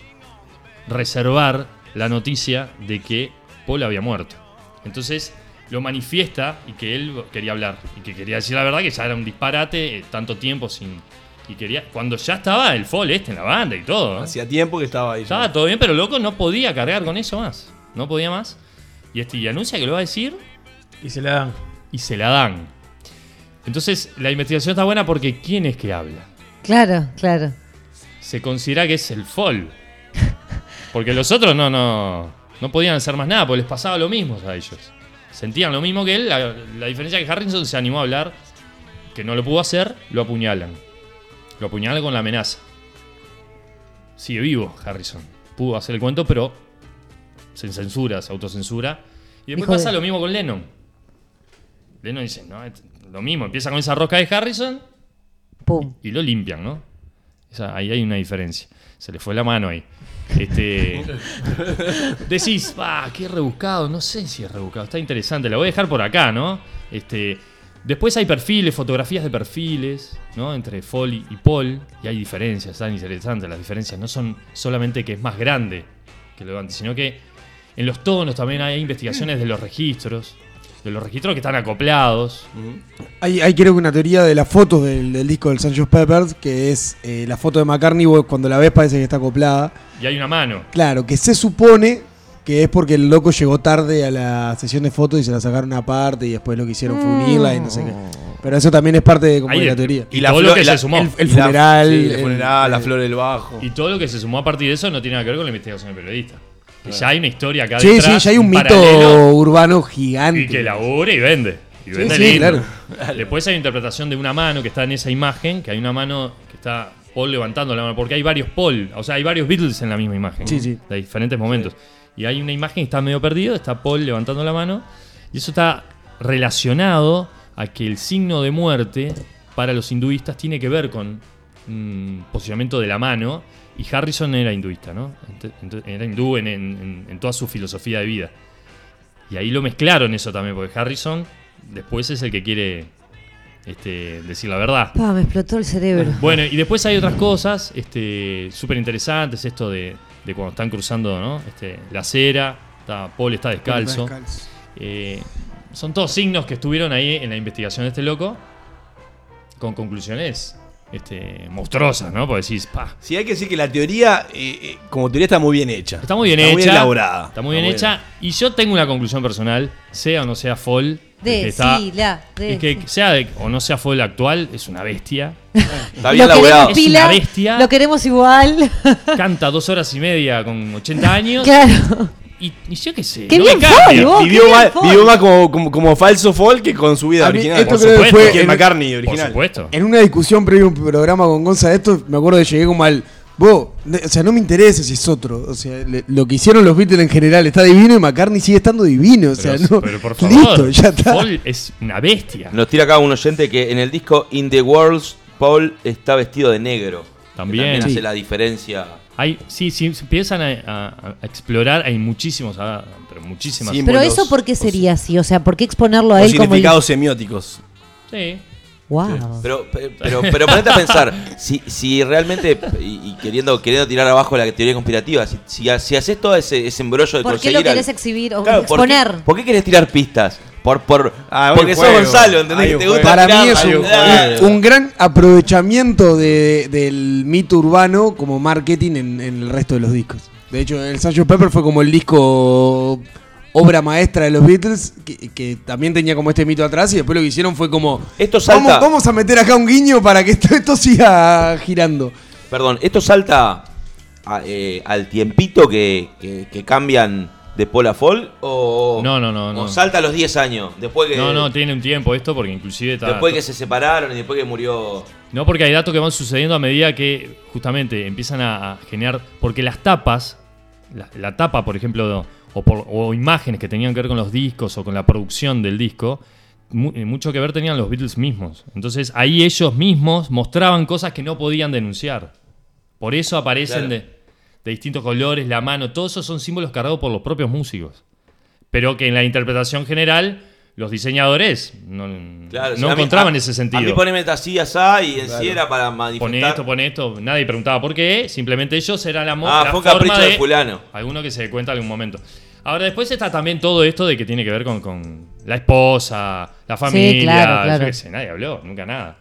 reservar la noticia de que Paul había muerto. Entonces lo manifiesta y que él quería hablar y que quería decir la verdad que ya era un disparate eh, tanto tiempo sin y quería cuando ya estaba el Fall este en la banda y todo. ¿no? Hacía tiempo que estaba ahí. ya. Estaba todo bien, pero loco no podía cargar con eso más. No podía más. Y este y anuncia que lo va a decir Y se la dan. y se la dan. Entonces, la investigación está buena porque ¿quién es que habla? Claro, claro. Se considera que es el Fall. Porque los otros no, no, no podían hacer más nada, porque les pasaba lo mismo a ellos. Sentían lo mismo que él. La, la diferencia es que Harrison se animó a hablar, que no lo pudo hacer, lo apuñalan. Lo apuñalan con la amenaza. Sigue vivo Harrison. Pudo hacer el cuento, pero se censura, se autocensura. Y después Hijo de- pasa lo mismo con Lennon. Lennon dice, no, es lo mismo. Empieza con esa rosca de Harrison Pum. y lo limpian, ¿no? Esa- ahí hay una diferencia. Se le fue la mano ahí. Este, decís, ah, qué rebuscado. No sé si es rebuscado. Está interesante. La voy a dejar por acá, ¿no? Este, después hay perfiles, fotografías de perfiles, ¿no? Entre Foley y Paul. Y hay diferencias, están interesantes. Las diferencias no son solamente que es más grande que lo de antes, sino que en los tonos también hay investigaciones de los registros. De los registros que están acoplados. Hay, hay creo que una teoría de las fotos del, del disco del Sancho Peppers, que es eh, la foto de McCartney, vos cuando la ves parece que está acoplada. Y hay una mano. Claro, que se supone que es porque el loco llegó tarde a la sesión de fotos y se la sacaron aparte y después lo que hicieron fue unirla y no sé qué. Pero eso también es parte de, como Ahí de la teoría. y todo lo que se sumó. El, la- funeral. sí, el el- funeral, la el- flor del bajo. Y todo lo que se sumó a partir de eso no tiene nada que ver con la investigación del periodista. Ya hay una historia acá Sí, detrás, sí, ya hay un mito urbano gigante. Y que labure y vende. Y vende sí, claro. Después hay interpretación de una mano que está en esa imagen, que hay una mano que está Paul levantando la mano, porque hay varios Paul, o sea, hay varios Beatles en la misma imagen. Sí, sí. De diferentes momentos. Y hay una imagen que está medio perdido, está Paul levantando la mano, y eso está relacionado a que el signo de muerte para los hinduistas tiene que ver con un posicionamiento de la mano. Y Harrison era hinduista, ¿no? Era hindú en, en- en toda su filosofía de vida. Y ahí lo mezclaron eso también, porque Harrison después es el que quiere este, decir la verdad. Pa, me explotó el cerebro. Bueno, y después hay otras cosas este, súper interesantes, esto de, de cuando están cruzando ¿no? este, la acera, está, Paul está descalzo. Descalzo. Eh, son todos signos que estuvieron ahí en la investigación de este loco, con conclusiones este, monstruosas, ¿no? Porque decís, pa, Sí, hay que decir que la teoría, eh, eh, como teoría, está muy bien hecha. está muy bien Está hecha. muy elaborada. Está muy bien hecha. Y yo tengo una conclusión personal, sea o no sea Fall. que está- el que sea de- o no sea Fall actual, es una bestia. Está bien Lo queremos laburado. Es una bestia. lo queremos igual. Canta dos horas y media con 80 años. claro. Y, y yo qué sé. Qué no bien vos. Vivió qué más, bien Fall. vivió más como, como, como falso folk que con su vida A mí original. esto Por creo supuesto. fue que en- McCartney Por original. supuesto. En una discusión previa a un programa con Gonza de esto, me acuerdo que llegué como al. Vos, o sea, no me interesa si es otro. O sea, le- lo que hicieron los Beatles en general está divino y McCartney sigue estando divino. O sea, Pero, no. pero por favor, listo, ya está. Paul es una bestia. Nos tira acá un oyente que en el disco In the Worlds, Paul está vestido de negro. Que También. hace Sí. la diferencia. Hay, sí, sí, se empiezan a, a- a explorar, hay muchísimos, ah, pero muchísimas. Sí, Pero Símbolos, eso, ¿por qué sería así? O sea, ¿por qué exponerlo a Los él como el... significados semióticos. Sí. Wow. Pero, pe- pero, pero ponete a pensar, si, si realmente, y, y queriendo, queriendo tirar abajo la teoría conspirativa, si, si, ha- si haces todo ese, ese embrollo de ¿Por qué lo al- querés exhibir o Claro, ¿por qué- exponer? ¿por qué, querés tirar pistas? Por, por, Ah, porque sos. Gonzalo, ¿entendés? Que te un gusta Para mí es un, un- gran aprovechamiento de- del mito urbano como marketing en, en el resto de los discos. De hecho, el Sgt. Pepper fue como el disco obra maestra de los Beatles, que, que también tenía como este mito atrás, y después lo que hicieron fue como... Esto Vamos, vamos a meter acá un guiño para que esto, esto siga girando. perdón, esto salta a- eh, al tiempito que, que, que cambian de Fall o, No, no, no, o no. salta a los 10 años, después que, No, no, tiene un tiempo esto porque inclusive está... después que se separaron y después que murió... No, porque hay datos que van sucediendo a medida que justamente empiezan a, a generar. Porque las tapas, la, la tapa, por ejemplo, o, por- o imágenes que tenían que ver con los discos o con la producción del disco, mu- eh, mucho que ver tenían los Beatles mismos. Entonces ahí ellos mismos mostraban cosas que no podían denunciar. Por eso aparecen Claro. de, de distintos colores, la mano, todos esos son símbolos cargados por los propios músicos. Pero que en la interpretación general, los diseñadores no, Claro, no o sea, a mí- encontraban a- ese A sentido. mí poneme así, asá y en sí era para manifestar... Pone esto, pone esto. Nadie preguntaba por qué. Simplemente ellos eran la, mo- Ah, la fue un forma capricho de de fulano. Alguno que se dé cuenta en algún momento. Ahora, después está también todo esto de que tiene que ver con, con la esposa, la familia. claro, yo qué sé, nadie habló, nunca nada.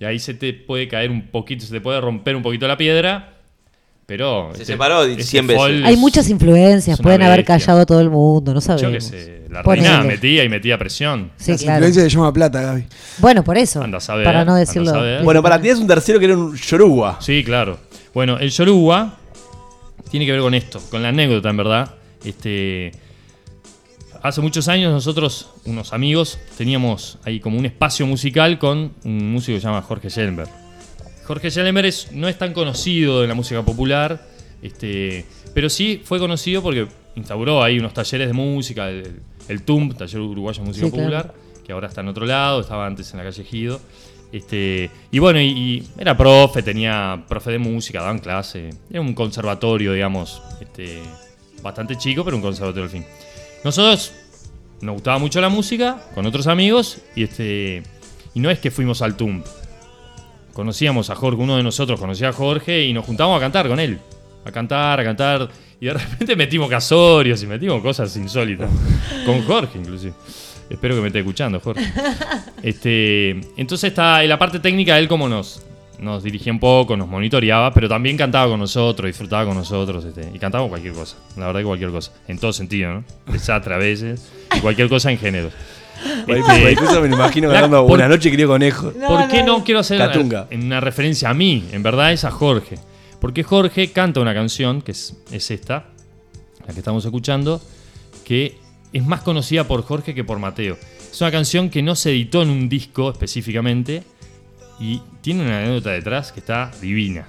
Y ahí se te puede caer un poquito, se te puede romper un poquito la piedra. Pero. Se este- separó este 100 veces. fall Hay es- muchas influencias, pueden haber bestia. callado a todo el mundo, no sabemos. Yo qué sé, la Ponele. reina metía y metía presión. Sí, Las claro. influencias se llama plata, Gaby. Bueno, por eso. Anda a saber, para no anda a decirlo. saber. Bueno, para ti es un tercero que era un Yoruba. Sí, claro. Bueno, el Yoruba tiene que ver con esto, con la anécdota, en verdad. Este, hace muchos años nosotros, unos amigos, teníamos ahí como un espacio musical con un músico que se llama Jorge Schellenberg. Jorge Schellenberg es- no es tan conocido en la música popular, este, pero sí fue conocido porque instauró ahí unos talleres de música, el, el TUM, Taller Uruguayo de Música Sí, claro. Popular, que ahora está en otro lado, estaba antes en la calle Gido. Este, y bueno, y, y era profe, tenía profe de música, daban clase. Era un conservatorio, digamos, este, bastante chico, pero un conservatorio al fin. Nosotros nos gustaba mucho la música con otros amigos y este y no es que fuimos al TUM. Conocíamos a Jorge, uno de nosotros conocía a Jorge y nos juntábamos a cantar con él. A cantar, a cantar. Y de repente metimos casorios y metimos cosas insólitas. Con Jorge, inclusive. Espero que me esté escuchando, Jorge. Este, entonces está en la parte técnica, él como nos, nos dirigía un poco, nos monitoreaba, pero también cantaba con nosotros, disfrutaba con nosotros, este, y cantaba cualquier cosa, la verdad que cualquier cosa, en todo sentido, ¿no? Desastre a veces, y cualquier cosa en género. Incluso me lo imagino cantando por- Una noche quería conejo. ¿Por qué no quiero hacer en una referencia a mí? En verdad es a Jorge. Porque Jorge canta una canción, que es, es esta, la que estamos escuchando, que es más conocida por Jorge que por Mateo. Es una canción que no se editó en un disco específicamente y tiene una anécdota detrás que está divina.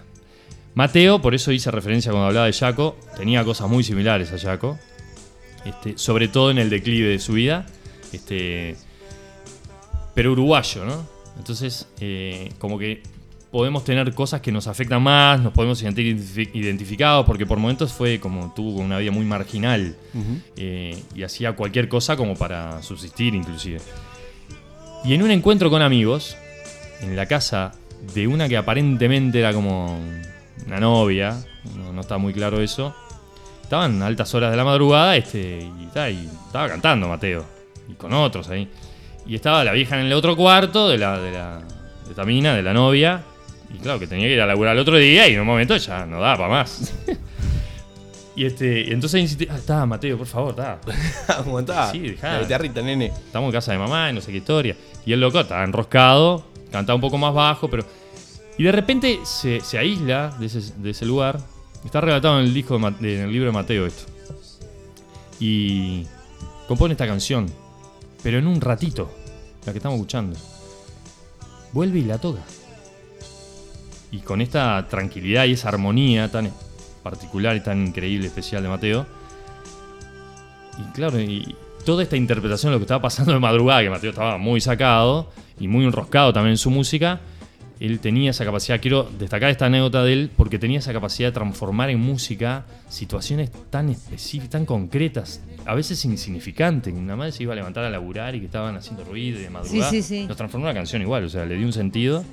Mateo, por eso hice referencia cuando hablaba de Jaco, tenía cosas muy similares a Jaco, este, sobre todo en el declive de su vida. Este, pero uruguayo, ¿no? Entonces, eh, como que podemos tener cosas que nos afectan más, nos podemos sentir identifi- identificados, porque por momentos fue como tuvo una vida muy marginal eh, y hacía cualquier cosa como para subsistir inclusive. Y en un encuentro con amigos, en la casa de una que aparentemente era como una novia, no, no está muy claro eso, estaban altas horas de la madrugada este, y, y estaba cantando Mateo, y con otros ahí. Y estaba la vieja en el otro cuarto de la, de la de esta mina, de la novia, y claro que tenía que ir a laburar el otro día y en un momento ya no daba para más. y este, y entonces insistí, ah, está, Mateo, por favor, está. Aguantá. Sí, dejá. La guitarrita, nene. Estamos en casa de mamá y no sé qué historia. Y el loco estaba enroscado, cantaba un poco más bajo, pero. Y de repente se, se aísla de ese, de ese lugar. Está relatado en el, disco de- en el libro de Mateo esto. Y compone esta canción. Pero en un ratito, la que estamos escuchando. Vuelve y la toca. Y con esta tranquilidad y esa armonía tan particular y tan increíble, especial de Mateo. Y claro, y toda esta interpretación de lo que estaba pasando de madrugada, que Mateo estaba muy sacado y muy enroscado también en su música, él tenía esa capacidad, quiero destacar esta anécdota de él, porque tenía esa capacidad de transformar en música situaciones tan específicas, tan concretas, a veces insignificantes. Una madre se iba a levantar a laburar y que estaban haciendo ruido y de madrugada. sí, sí. Los transformó en una canción igual, o sea, le dio un sentido.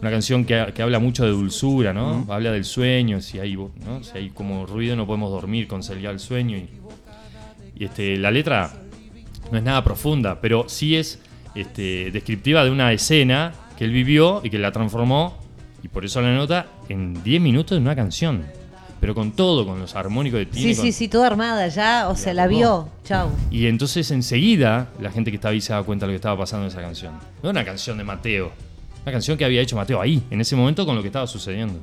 Una canción que, que habla mucho de dulzura, ¿no? Habla del sueño, si hay, ¿no? si hay como ruido no podemos dormir, conciliar el sueño. Y, y, este, la letra no es nada profunda, pero sí es este, descriptiva de una escena que él vivió y que la transformó, y por eso la nota, en 10 minutos de una canción. Pero con todo, con los armónicos de tiene. Sí, con- sí, sí, toda armada ya, o sea, la vio. Chau. Y entonces enseguida la gente que estaba ahí se daba cuenta de lo que estaba pasando en esa canción. No una canción de Mateo, una canción que había hecho Mateo ahí, en ese momento con lo que estaba sucediendo.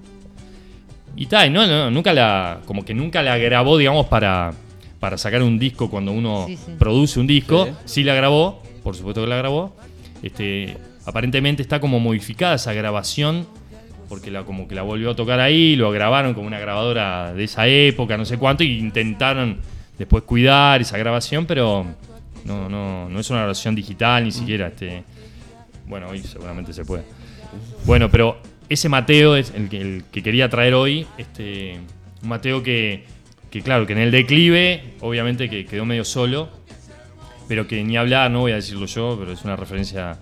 Y tal, no, no, nunca la, como que nunca la grabó, digamos, para, para sacar un disco cuando uno Sí, sí. produce un disco. Sí. Sí. la grabó, por supuesto que la grabó. Este, aparentemente está como modificada esa grabación porque la, como que la volvió a tocar ahí, lo grabaron como una grabadora de esa época, no sé cuánto, y intentaron después cuidar esa grabación, pero no, no, no es una grabación digital ni siquiera. Este, bueno, hoy seguramente se puede. Bueno, pero ese Mateo es el que, el que quería traer hoy, este, un Mateo que, que, claro, que en el declive, obviamente que quedó medio solo, pero que ni hablar, no voy a decirlo yo, pero es una referencia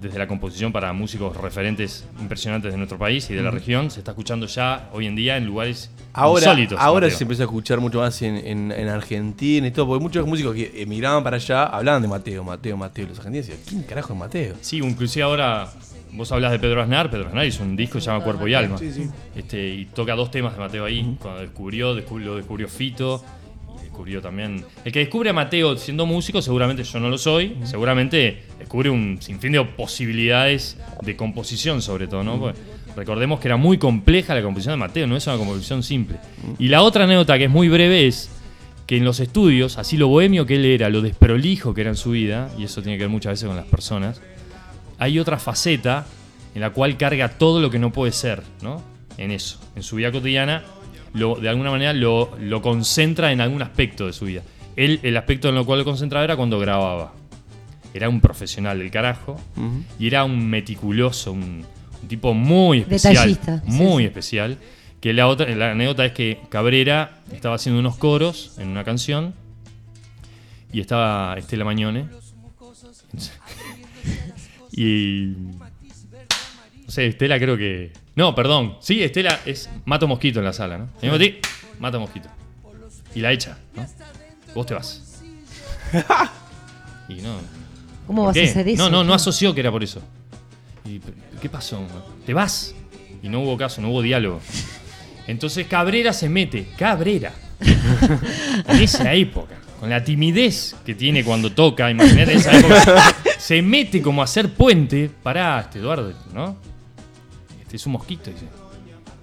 desde la composición para músicos referentes impresionantes de nuestro país y de la región. Se está escuchando ya hoy en día en lugares Ahora, insólitos. ahora Mateo. se empieza a escuchar mucho más en, en- en Argentina y todo, porque muchos músicos que emigraban para allá hablaban de Mateo, Mateo, Mateo. Los argentinos decían, ¿quién carajo es Mateo? Sí, inclusive ahora vos hablas de Pedro Aznar, Pedro Aznar hizo un disco que se llama Cuerpo y Alma. Sí, sí. Este, y toca dos temas de Mateo ahí. Cuando descubrió, descub- lo descubrió Fito. Descubrió también. El que descubre a Mateo siendo músico, seguramente yo no lo soy. Seguramente descubre un sinfín de posibilidades de composición, sobre todo, ¿no? Porque recordemos que era muy compleja la composición de Mateo, no es una composición simple. Y la otra anécdota que es muy breve es que en los estudios, así lo bohemio que él era, lo desprolijo que era en su vida, y eso tiene que ver muchas veces con las personas, hay otra faceta en la cual carga todo lo que no puede ser, ¿no? En eso, en su vida cotidiana, lo, de alguna manera lo, lo concentra en algún aspecto de su vida. Él, el aspecto en lo cual lo concentraba era cuando grababa. Era un profesional del carajo y era un meticuloso, un, un tipo muy especial. Detallista, sí, Muy sí. especial. Que la, otra, la anécdota es que Cabrera estaba haciendo unos coros en una canción y estaba Estela Mañone. y. Sé, Estela creo que. No, perdón. Sí, Estela es Mato Mosquito en la sala, ¿no? Mati, Mata Mosquito. Y la echa, ¿no? Vos te vas. y no. ¿Cómo ¿por vas qué? a hacer eso? No, no, no asoció que era por eso. Y, ¿Qué pasó? ¿Te vas? Y no hubo caso, no hubo diálogo. Entonces Cabrera se mete, Cabrera. en esa época, con la timidez que tiene cuando toca, imagínate en esa época, se mete como a hacer puente. Pará, este Eduardo, ¿no? Este es un mosquito, dice.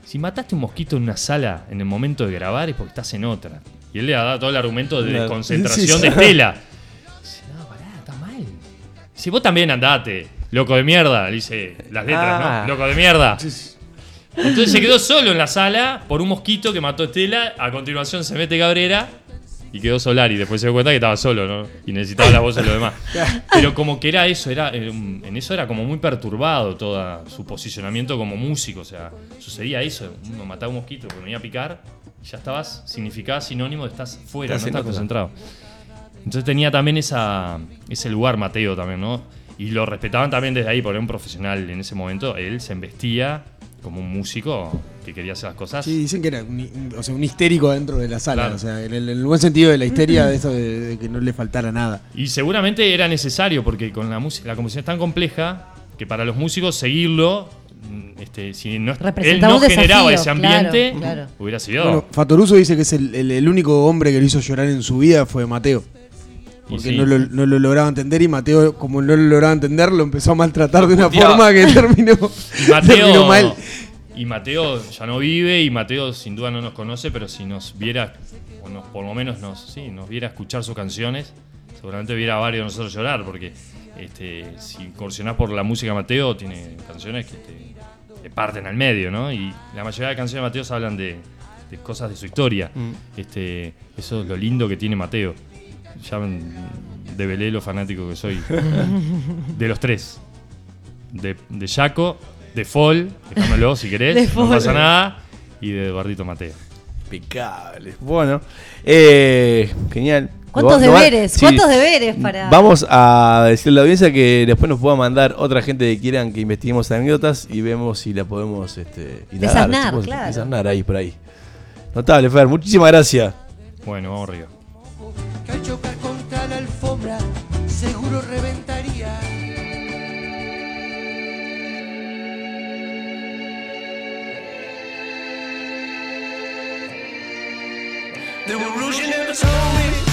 Si mataste un mosquito en una sala en el momento de grabar es porque estás en otra. Y él le ha dado todo el argumento de Claro. concentración Sí, sí. de Estela. Dice, no, pará, está mal. Si vos también andate, loco de mierda, dice las letras, Ah. ¿no? Loco de mierda. Entonces se quedó solo en la sala por un mosquito que mató a Estela. A continuación se mete Cabrera y quedó solar y después se dio cuenta que estaba solo, ¿no? Y necesitaba la voz de los demás. Pero como que era eso, era eh, en eso era como muy perturbado todo su posicionamiento como músico. O sea, sucedía eso. Uno mataba un mosquito que venía a picar, y ya estabas, significaba sinónimo de estás fuera, Estás no estás concentrado. Entonces tenía también esa, ese lugar Mateo también, ¿no? Y lo respetaban también desde ahí, porque era un profesional en ese momento. Él se embestía como un músico que quería hacer las cosas. Sí, dicen que era un, o sea, un histérico dentro de la sala. Claro. O sea, en el, en el buen sentido de la histeria, de eso de, de que no le faltara nada. Y seguramente era necesario, porque con la música, la composición es tan compleja que para los músicos seguirlo, mm, este, si no, él no generaba ese ambiente, claro, claro. hubiera sido. Bueno, Fatoruso dice que es el, el- el único hombre que lo hizo llorar en su vida fue Mateo. Porque sí. no, lo, no lo lograba entender y Mateo, como no lo lograba entender, lo empezó a maltratar de una forma que terminó, Y Mateo, terminó mal. y Mateo ya no vive y Mateo sin duda no nos conoce, pero si nos viera, o nos- por lo menos nos, sí, nos viera escuchar sus canciones, seguramente viera a varios de nosotros llorar, porque este, si incursionás por la música de Mateo, tiene canciones que te, te parten al medio, ¿no? Y la mayoría de canciones de Mateo hablan de, de cosas de su historia. Este, eso es lo lindo que tiene Mateo. Ya develé lo fanático que soy de los tres de, de Jaco, de Fall, dejámoslo si querés, De no Fall. pasa nada, y de Eduardito Mateo. Impecable. Bueno, eh, genial. ¿Cuántos deberes? sí. ¿Cuántos deberes para.? Vamos a decirle a la audiencia que después nos pueda mandar otra gente que quieran que investiguemos anécdotas y vemos si la podemos este, indagar, Desasnar, si podemos claro. desasnar ahí por ahí. Notable, Fer. Muchísimas gracias. Bueno, vamos arriba. The you never told me.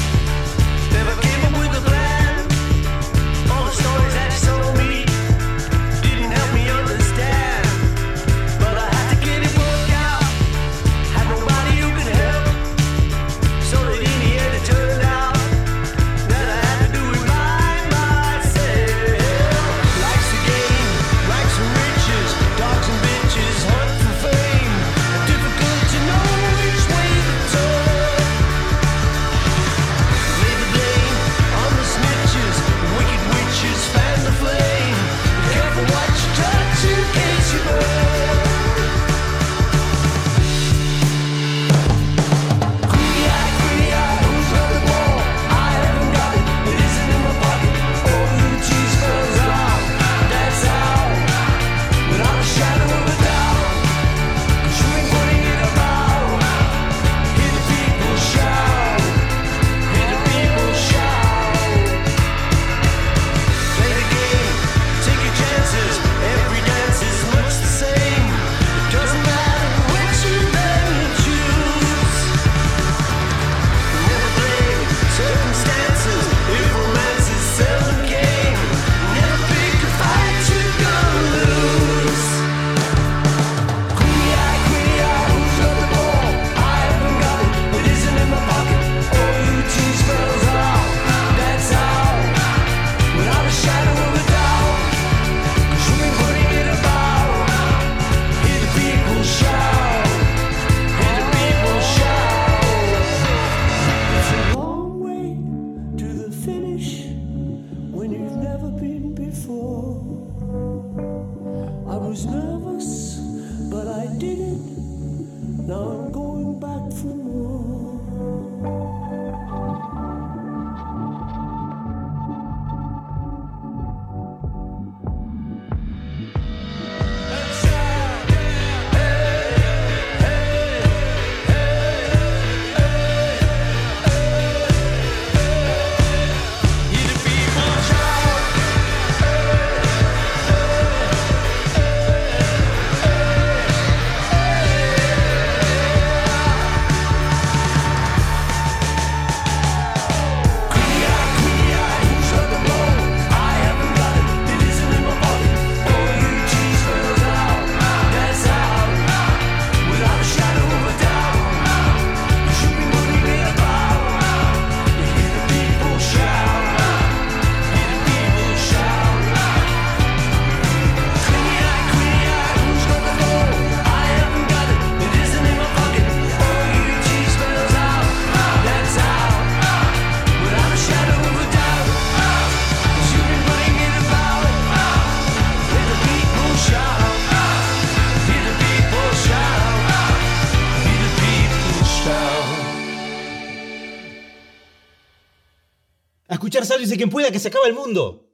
Quien pueda que se acaba el mundo.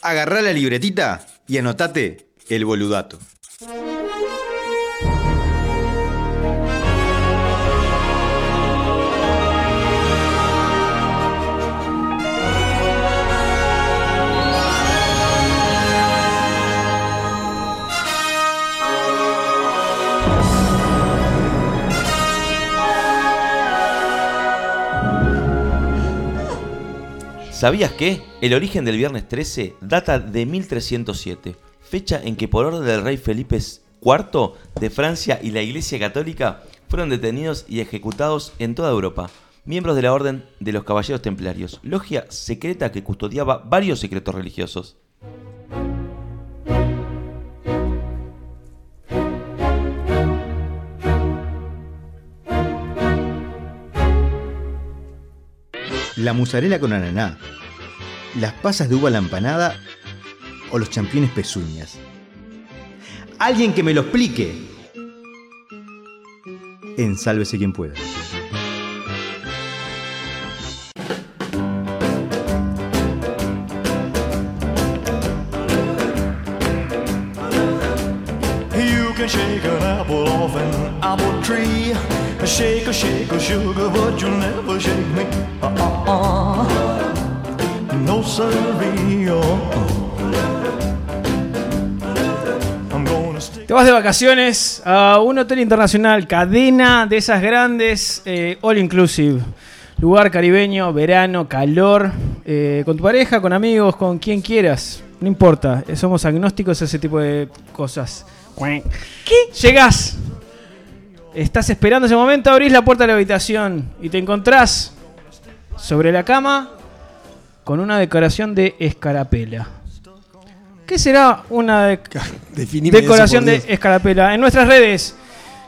Agarrá la libretita y anotate el boludato. ¿Sabías que el origen del viernes 13 data de 1307, fecha en que por orden del rey Felipe IV de Francia y la Iglesia Católica fueron detenidos y ejecutados en toda Europa, miembros de la Orden de los Caballeros Templarios, logia secreta que custodiaba varios secretos religiosos? La musarela con ananá, las pasas de uva la empanada o los championes pezuñas. Alguien que me lo explique. En Sálvese quien pueda. Te vas de vacaciones a un hotel internacional, cadena de esas grandes, eh, all inclusive. Lugar caribeño, verano, calor, eh, con tu pareja, con amigos, con quien quieras. No importa, eh, somos agnósticos a ese tipo de cosas. ¿Qué? Llegás, estás esperando ese momento, abrís la puerta de la habitación y te encontrás sobre la cama con una decoración de escarapela. ¿Qué será una de- decoración de escarapela? En nuestras redes,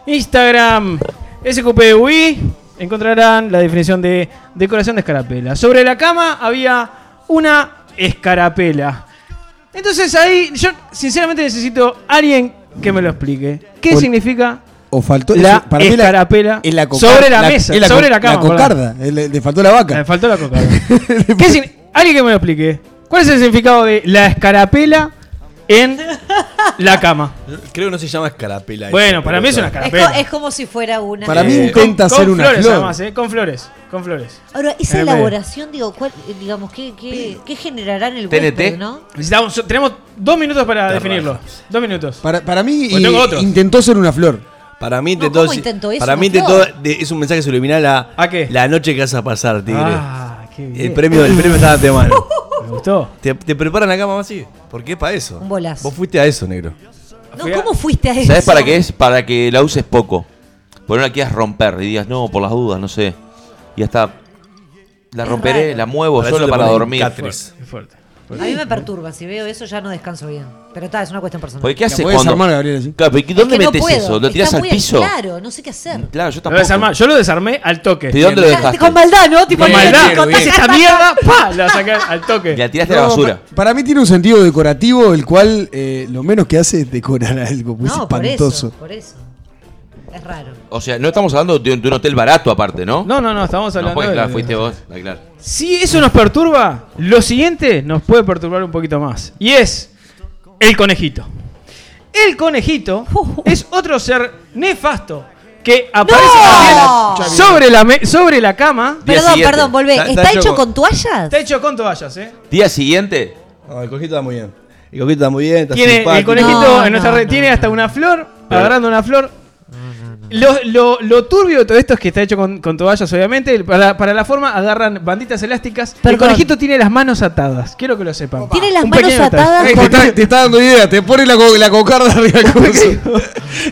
Instagram, SQPUI, encontrarán la definición de decoración de escarapela. Sobre la cama había una escarapela. Entonces ahí yo sinceramente necesito alguien que me lo explique. ¿Qué O- significa O faltó la para escarapela la sobre la, mesa, es sobre la cama? La cocarda, le, le faltó la vaca. Me faltó la cocarda. ¿Qué alguien que me lo explique. ¿Cuál es el significado de la escarapela en la cama? Creo que no se llama escarapela. Bueno, para mí es una Es, co- escarapela. es como si fuera una. Para mí Eh, intenta con hacer una flores flor. además, ¿eh? Con flores, con flores. Ahora, esa medio. elaboración, digo, ¿cuál, eh, digamos, ¿qué, qué, qué generará en el TNT. huésped, no? Necesitamos, tenemos dos minutos para Te definirlo. rajas. Dos minutos. Para, para mí Pues tengo otros. intentó ser una flor. Para mí No, intentó. ¿cómo intentó eso? para mí intentó. flor. de- es un mensaje subliminal a. ¿A qué? La noche que vas a pasar, tigre. Ah. El premio, el premio está de mano. Me gustó. te, te preparan la cama así. ¿Por qué para eso? Un bolazo. Vos fuiste a eso, negro. No, ¿cómo fuiste a eso? ¿Sabes para qué es? Para que la uses poco. Porque no la quieras romper y digas, no, por las dudas, no sé. Y hasta la romperé, la muevo Para eso solo para ponen dormir. Catrice. Qué fuerte. A mí me perturba, si veo eso ya no descanso bien. Pero está, es una cuestión personal. Porque ¿qué haces cuando...? armar, Gabriel, así. Claro, pero ¿y Es ¿dónde que no metes puedo. eso? ¿Lo tirás Está al muy- piso? Claro, no sé qué hacer. Claro, yo Lo tampoco. desarmá- Yo lo desarmé al toque. ¿De dónde lo Con dejaste? maldad, ¿no? Tipo, Con bien, maldad. bien, ¿Qué es esta mierda? ¡Pa! La saqué al toque. Y la tiraste a la No, basura. pa- para mí tiene un sentido decorativo, el cual eh, lo menos que hace es decorar algo, pues No, por eso, espantoso. por eso. Es raro. O sea, no estamos hablando de, un- de un hotel barato aparte, ¿no? No, no, no, estamos No, hablando pues, de- claro, fuiste vos. claro. Si eso nos perturba, lo siguiente nos puede perturbar un poquito más. Y es el conejito. El conejito es otro ser nefasto que aparece ¡No! también sobre la, me- sobre la cama. Día Perdón, siguiente. perdón, volvé. Está- ¿Está, está hecho con toallas? Está hecho con toallas, ¿eh? Día siguiente, No, el cojito está muy bien. El cojito está muy bien. Está Tiene el conejito No, en nuestra no, red, no, tiene no. hasta una flor, agarrando una flor. Lo, lo- lo turbio de todo esto es que está hecho con, con toallas, obviamente. Para, para la forma agarran banditas elásticas. El Perdón. conejito tiene las manos atadas. Quiero que lo sepan. Tiene las Un manos atadas te, está, te está dando idea, te pone la, co- la cocarda arriba del.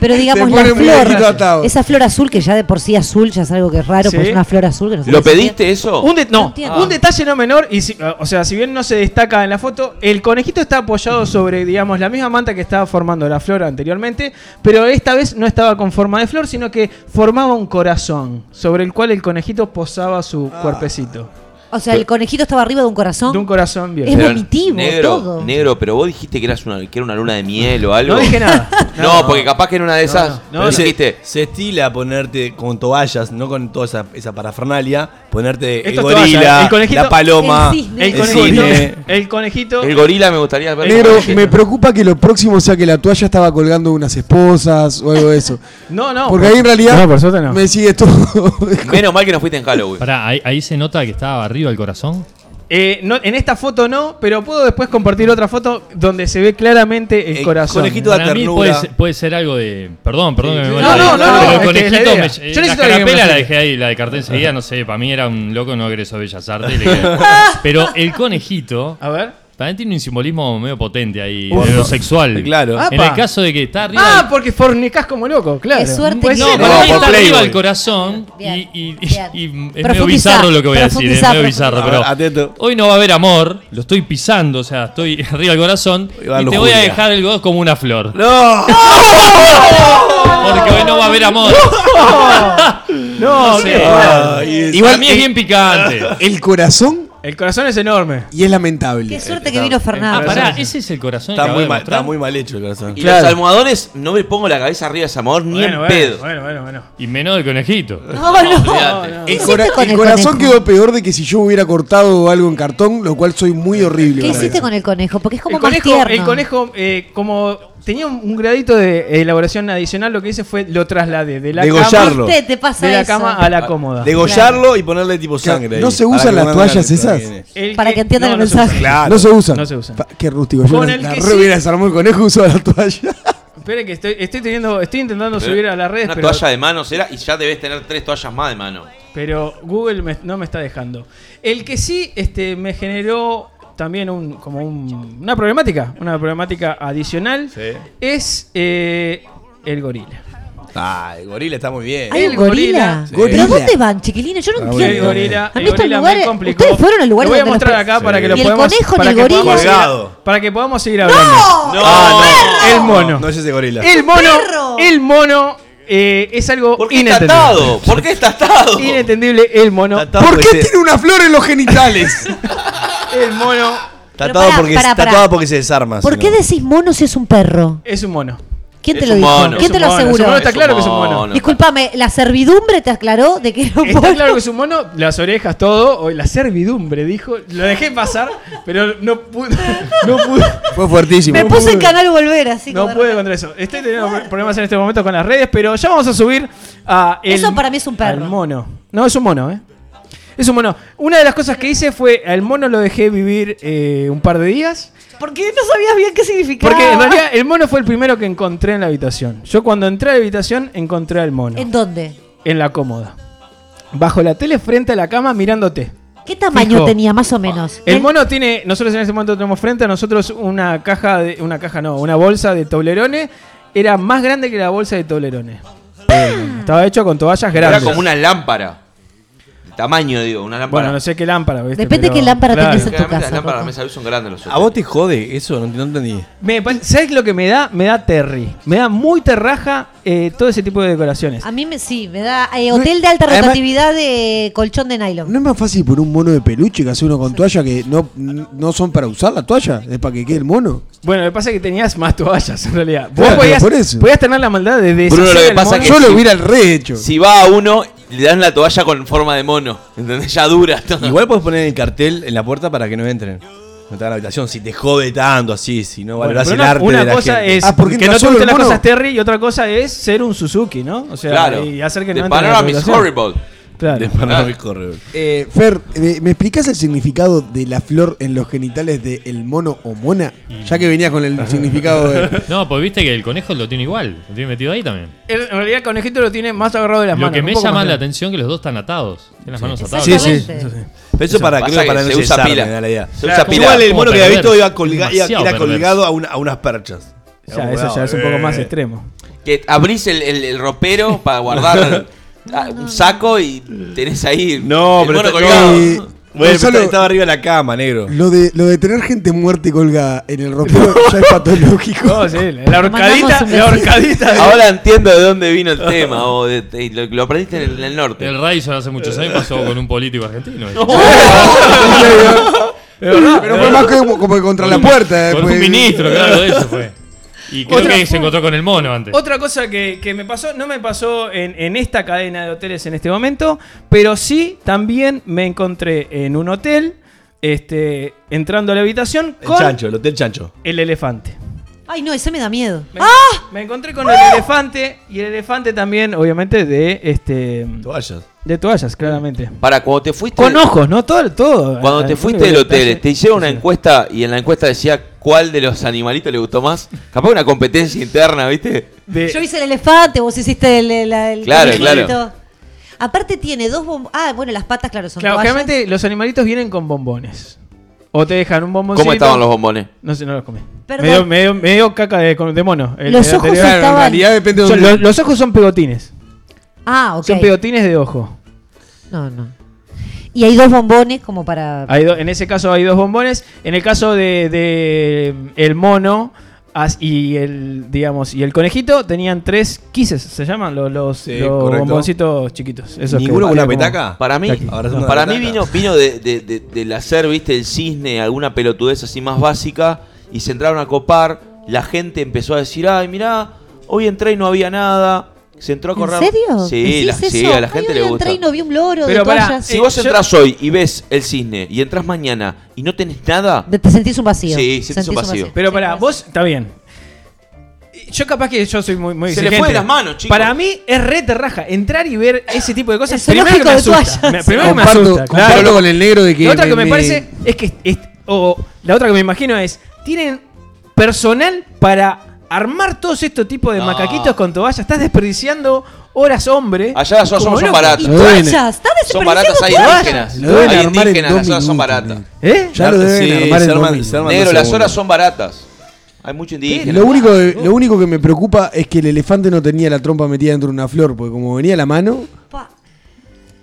Pero digamos, la flor, atado. esa flor azul que ya de por sí azul ya es algo que es raro, Sí. pues es una flor azul que no sé ¿lo pediste eso? Un, de- No un detalle no menor, y si- o sea, si bien no se destaca en la foto, el conejito está apoyado sobre, digamos, la misma manta que estaba formando la flor anteriormente, pero esta vez no estaba con forma de flor, sino que formaba un corazón, sobre el cual el conejito posaba su cuerpecito. O sea, el conejito estaba arriba de un corazón. De un corazón Es violeta. vomitivo negro, todo. negro, pero vos dijiste que, eras una, que era una luna de miel o algo. No dije nada. No, porque capaz que en una de esas no, no, se, dijiste. se estila ponerte con toallas, no con toda esa, esa parafernalia, ponerte el es toalla, gorila, el conejito- la paloma, El cisne. El el conejito. cisne. El conejito. El gorila me gustaría ver. Negro, me preocupa que lo próximo sea que la toalla estaba colgando de unas esposas o algo de eso. No, no. Porque por- ahí en realidad No, por suerte no. me sigue todo. Menos mal que no fuiste en Halloween. Pará, ahí, ahí se nota que estaba arriba el corazón. Eh, no, en esta foto no, pero puedo después compartir otra foto donde se ve claramente el, El corazón. conejito de Para mí ternura. puede ser, puede ser algo de. Perdón, perdón que me No, no, a- no, Pero no, el conejito. me- Yo eh, necesito la carapela la dejé ahí, la descarté enseguida, no sé, para mí era un loco no egreso de Bellas Artes. Pero el conejito. A ver. Mí tiene un simbolismo medio potente ahí, Por- de lo sexual. Claro. En el caso de que está arriba. Ah, porque fornicás como loco, claro. Qué suerte. No, No, mí está arriba el corazón y, Bien, y- bien. y es medio bizarro lo que voy a decir, es medio bizarro, pero A atento. hoy no va a haber amor, lo estoy pisando, o sea, estoy arriba del corazón Y te voy a dejar el gozo como una flor. ¡No! Porque hoy no va a haber amor. No, sé. qué- Ay, es- Igual para mí es bien picante. El corazón El corazón es enorme. y es lamentable. Qué suerte que vino Ah, Fernando. pará, ese es el corazón Está muy, de mal, está muy mal hecho el corazón. Y Claro. los almohadones, no me pongo la cabeza arriba de ese amor ni en bueno, pedo. bueno, bueno, bueno. Y menos del conejito. No, no. El, hiciste cora- con el el corazón conejo? quedó peor de que si yo hubiera cortado algo en cartón, lo cual soy muy horrible. ¿Qué hiciste con el conejo? Porque es como El más conejo, tierno. el conejo eh, como tenía un, un gradito de elaboración adicional, lo que hice fue lo trasladé de la Degollarlo. Viste, te cama, pasa de la eso. cama a la cómoda. Degollarlo y ponerle tipo sangre. ¿no se usan las no toallas esas? El Para que entiendan el no se usa. mensaje. Claro. No se usan. No se usan. Pa- Qué rústico. Yo Con la, el la que re sí- hubiera desarmado el conejo la toalla. Esperen que estoy, estoy teniendo, estoy intentando Pero subir a las redes, Una pero, toalla de manos era y ya debes tener tres toallas más de mano. pero Google me- no me está dejando. El que sí este, me generó también un, como un- una problemática, una problemática adicional, Sí. es eh, el gorila. Ah, el gorila está muy bien. ¿Hay El gorila? gorila. Sí. ¿Pero dónde van, chiquilines? Yo no Ah, entiendo. El gorila, A mí el estos gorila lugares- me complicó. Ustedes fueron al lugar Lo voy a mostrar acá para que lo ¿Y el podamos conejo ni para el que gorila? podamos seguir- Colgado. para que podamos seguir hablando. No, Ah, El mono. No es ese gorila. El mono, ¡Perro! el mono eh, es algo ¿Por qué está inentendible. atado? ¿Por qué está atado? Inentendible el mono. Está atado ¿Por qué tiene una flor en los genitales? El mono Está pará, porque, pará, está pará. porque se desarma. ¿Por si qué no. decís mono si es un perro? es un mono. ¿Quién te Es lo un dijo? mono. ¿Quién Es te un lo mono, es un aseguró? mono, está Es un claro que es un mono. mono. Disculpame, ¿la servidumbre te aclaró de que era un Está mono? claro que es un mono, las orejas, todo, o la servidumbre, dijo. Lo dejé pasar, pero no pude. No pude. Fue fuertísimo. Me puse en canal volver, así No como de pude contra eso. Estoy teniendo problemas en este momento con las redes, pero ya vamos a subir a. el- Eso para mí es un perro. Al mono. No, es un mono, ¿eh? Es un mono. Una de las cosas que hice fue al mono lo dejé vivir eh, un par de días. ¿Por qué no sabías bien qué significaba? Porque en realidad el mono fue el primero que encontré en la habitación. Yo cuando entré a la habitación encontré al mono. ¿En dónde? En la cómoda. Bajo la tele frente a la cama mirándote. ¿Qué tamaño Fijo. tenía, más o menos? El mono tiene, nosotros en este momento tenemos frente a nosotros una caja de, una caja no, una bolsa de toblerones, era más grande que la bolsa de toblerones. Eh, Estaba hecho con toallas Era grandes. como una lámpara. Tamaño, digo, una lámpara. Bueno, no sé qué lámpara, ¿viste? Depende Pero- qué lámpara claro. tenés en tu casa. Las lámparas de mesa de luz son grandes los ¿A vos te jode eso? No, no entendí. Me ¿Sabes lo que me da? Me da Terry. Me da muy terraja eh, todo ese tipo de decoraciones. A mí me, sí, me da eh, hotel de alta Además- rotatividad de colchón de nylon. ¿No es más fácil por un mono de peluche que hacer uno con toalla que no, no son para usar la toalla? Es para que quede el mono. Bueno, lo que pasa es que tenías más toallas en realidad. Vos Claro, podías, por eso. podías tener la maldad de Bruno, lo que el pasa mono. que Yo lo hubiera rehecho. Si va a uno, le dan la toalla con forma de mono. ¿Entendés? Ya dura. todo. Igual podés poner el cartel en la puerta para que no entren. No te hagan la habitación. Si te jode tanto así, si no Bueno, valorás el una, arte una de la cosa gente. es Ah, porque que no te solo gusten las cosas Terry y otra cosa es ser un Suzuki, ¿no? O sea, claro. y hacer que The no la panorama is horrible. Claro. De Horror. Eh, Fer, eh, ¿me explicás el significado de la flor en los genitales de el mono o mona? Ya que venía con el significado de... No, pues viste que el conejo lo tiene igual. Lo tiene metido ahí también. En en realidad el conejito lo tiene más agarrado de las Lo manos. que un me poco llama más la atención que los dos están atados. Tienen las manos atadas. Sí, sí. Pero eso para, Pasa creo que que para no se usa pila. me da la idea. Se usa pila. Igual el Como mono que había visto iba, colga- iba- Demasiado era colgado a, una- a unas perchas. Ya, eso ya es un poco más extremo. Que abrís el, el- el ropero para guardar ah, un saco y tenés ahí No, el pero mono está- colgado. Eh, Bueno, Gonzalo, pero estaba arriba de la cama, negro. Lo de, lo de tener gente muerta y colgada en el ropero ya es patológico. No, sí, la horcadita, la horcadita. Ahora entiendo de dónde vino el tema. O de- de- lo, lo aprendiste en el, en el norte. El Ryzen hace muchos años pasó con un político argentino. Pero fue más como, como que contra la puerta. Con después. un ministro, claro, de eso fue. Y creo Otra- que se encontró con el mono antes. Otra cosa que, que me pasó, no me pasó en, en esta cadena de hoteles en este momento, pero sí también me encontré en un hotel, este, entrando a la habitación El con chancho, el hotel chancho. el elefante. Ay, no, ese me da miedo. Me, me encontré con el elefante y el elefante también, obviamente, de este Toallas. de toallas, claramente. Para cuando te fuiste. Con ojos, ¿no? Todo, todo. Cuando Ah, te fuiste el del hotel, detalle. te hicieron una encuesta y en la encuesta decía cuál de los animalitos le gustó más. Capaz una competencia interna, ¿viste? De- Yo hice el elefante, vos hiciste el, el, el Claro, claro. Aparte tiene dos bombos. Ah, bueno, las patas, claro, son Claro, toallas. generalmente los animalitos vienen con bombones. O te dejan un bomboncito. ¿Cómo estaban los bombones? No sé, no los comí. Perdón. Me dio, me dio- me dio caca de, de mono. el- Los el ojos anterior. estaban- En realidad depende de Son- dónde. los, los ojos son pegotines. Ah, ok. Son pegotines de ojo. No, no. Y hay dos bombones como para. Hay do- en ese caso hay dos bombones. En el caso de, de, el mono as- y el digamos y el conejito tenían tres quises, se llaman los, los, Sí, los correcto. bomboncitos chiquitos. Esos ¿Ninguno con una como- petaca? Para mí, para mí vino, vino de, de- de- del hacer, viste, el cisne, alguna pelotudez así más básica, y se entraron a copar, la gente empezó a decir, ay, mirá, hoy entré y no había nada. Se entró a ¿En correr. serio? Sí, ¿Decís la, sí, a la gente Ay, le gusta. entré y no vi un loro Pero de pará, toallas. Si Eh, vos yo- entras hoy y ves el cisne y entras mañana y no tenés nada, Te sentís un vacío. Sí, sentís un vacío. Pero Sí, para vos está bien. Yo capaz que yo soy muy, muy Se le fue de las manos, chicos. Para mí es re terraja entrar y ver ese tipo de cosas. El Primero que me asusta. Me- Primero que me Comparto, asusta. claro. con el negro de que. La otra que me, me- parece es que. es- o la otra que me imagino es. Tienen personal para armar todos estos tipos de No. macaquitos con toallas. Estás desperdiciando horas, hombre. allá las horas Como son loco. baratas. Y Lo deben- toallas, está Son baratas, hay toallas. indígenas. Lo deben Hay armar en indígenas, dos las horas son minutos, baratas. negro. ¿Eh? Ya lo deben Sí, armar se en dos arman- minutos. se arman Negro, dos las segundos. horas son baratas. Hay mucho indígena. Lo único, lo único que me preocupa es que el elefante no tenía la trompa metida dentro de una flor, porque como venía la mano.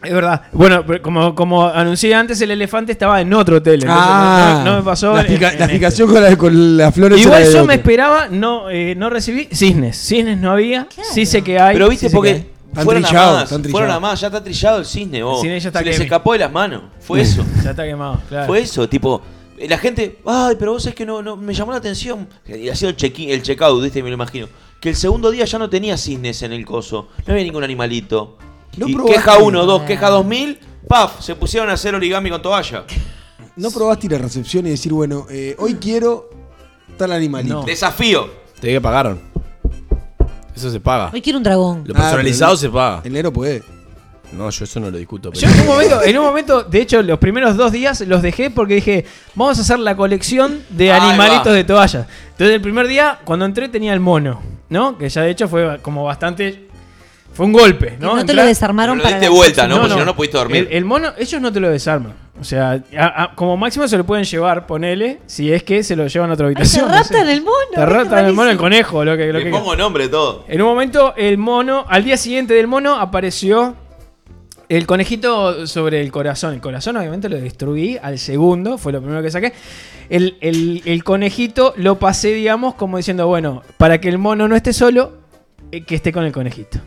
Es verdad. Bueno, pero como, como anuncié antes, el elefante estaba en otro hotel. entonces Ah, no, no- no me pasó. la, en- explica- en la este. explicación con, la, con las flores. Igual era de yo otro. me esperaba, no, eh, no recibí cisnes. Cisnes no había. Sí sé que hay. Pero viste, sí sé que porque hay. Están fueron a trillados, más, están fueron trillados. a más, ya está trillado el cisne, vos. El cisne ya está Se les que- escapó de las manos. Fue eso. Ya está quemado, claro. Fue eso, tipo, eh, la gente, ay, pero vos es que no, no me llamó la atención. Y hacía el check el checkout, ¿viste? Me lo imagino. Que el segundo día ya no tenía cisnes en el coso. No había ningún animalito. No y probaste. queja 1, 2, queja 2000, paf, se pusieron a hacer origami con toalla. ¿No probaste ir a recepción y decir, bueno, eh, hoy quiero tal animalito? No. Desafío. Te que pagaron. Eso se paga. Hoy quiero un dragón. Lo Ah, personalizado pero se paga. El negro puede. No, yo eso no lo discuto. Yo en un momento, en un momento, de hecho, los primeros dos días los dejé porque dije, vamos a hacer la colección de Ahí animalitos va. de toalla. Entonces el primer día, cuando entré, tenía el mono, ¿no? Que ya de hecho fue como bastante. Fue un golpe, ¿no? ¿No, te lo desarmaron Pero lo para diste la vuelta? ¿no? Porque si no, no pudiste dormir. El, el mono, ellos no te lo desarman. O sea, a- a- como máximo se lo pueden llevar, ponele, si es que se lo llevan a otra Ay, te habitación. no sé. raptan el mono. Te es raptan el mono, el conejo, lo que, lo Le que pongo nombre todo. en un momento, el mono, al día siguiente del mono, apareció el conejito sobre el corazón. El corazón, obviamente, lo destruí al segundo, fue lo primero que saqué. El, el- el conejito lo pasé, digamos, como diciendo, bueno, para que el mono no esté solo, eh, que esté con el conejito.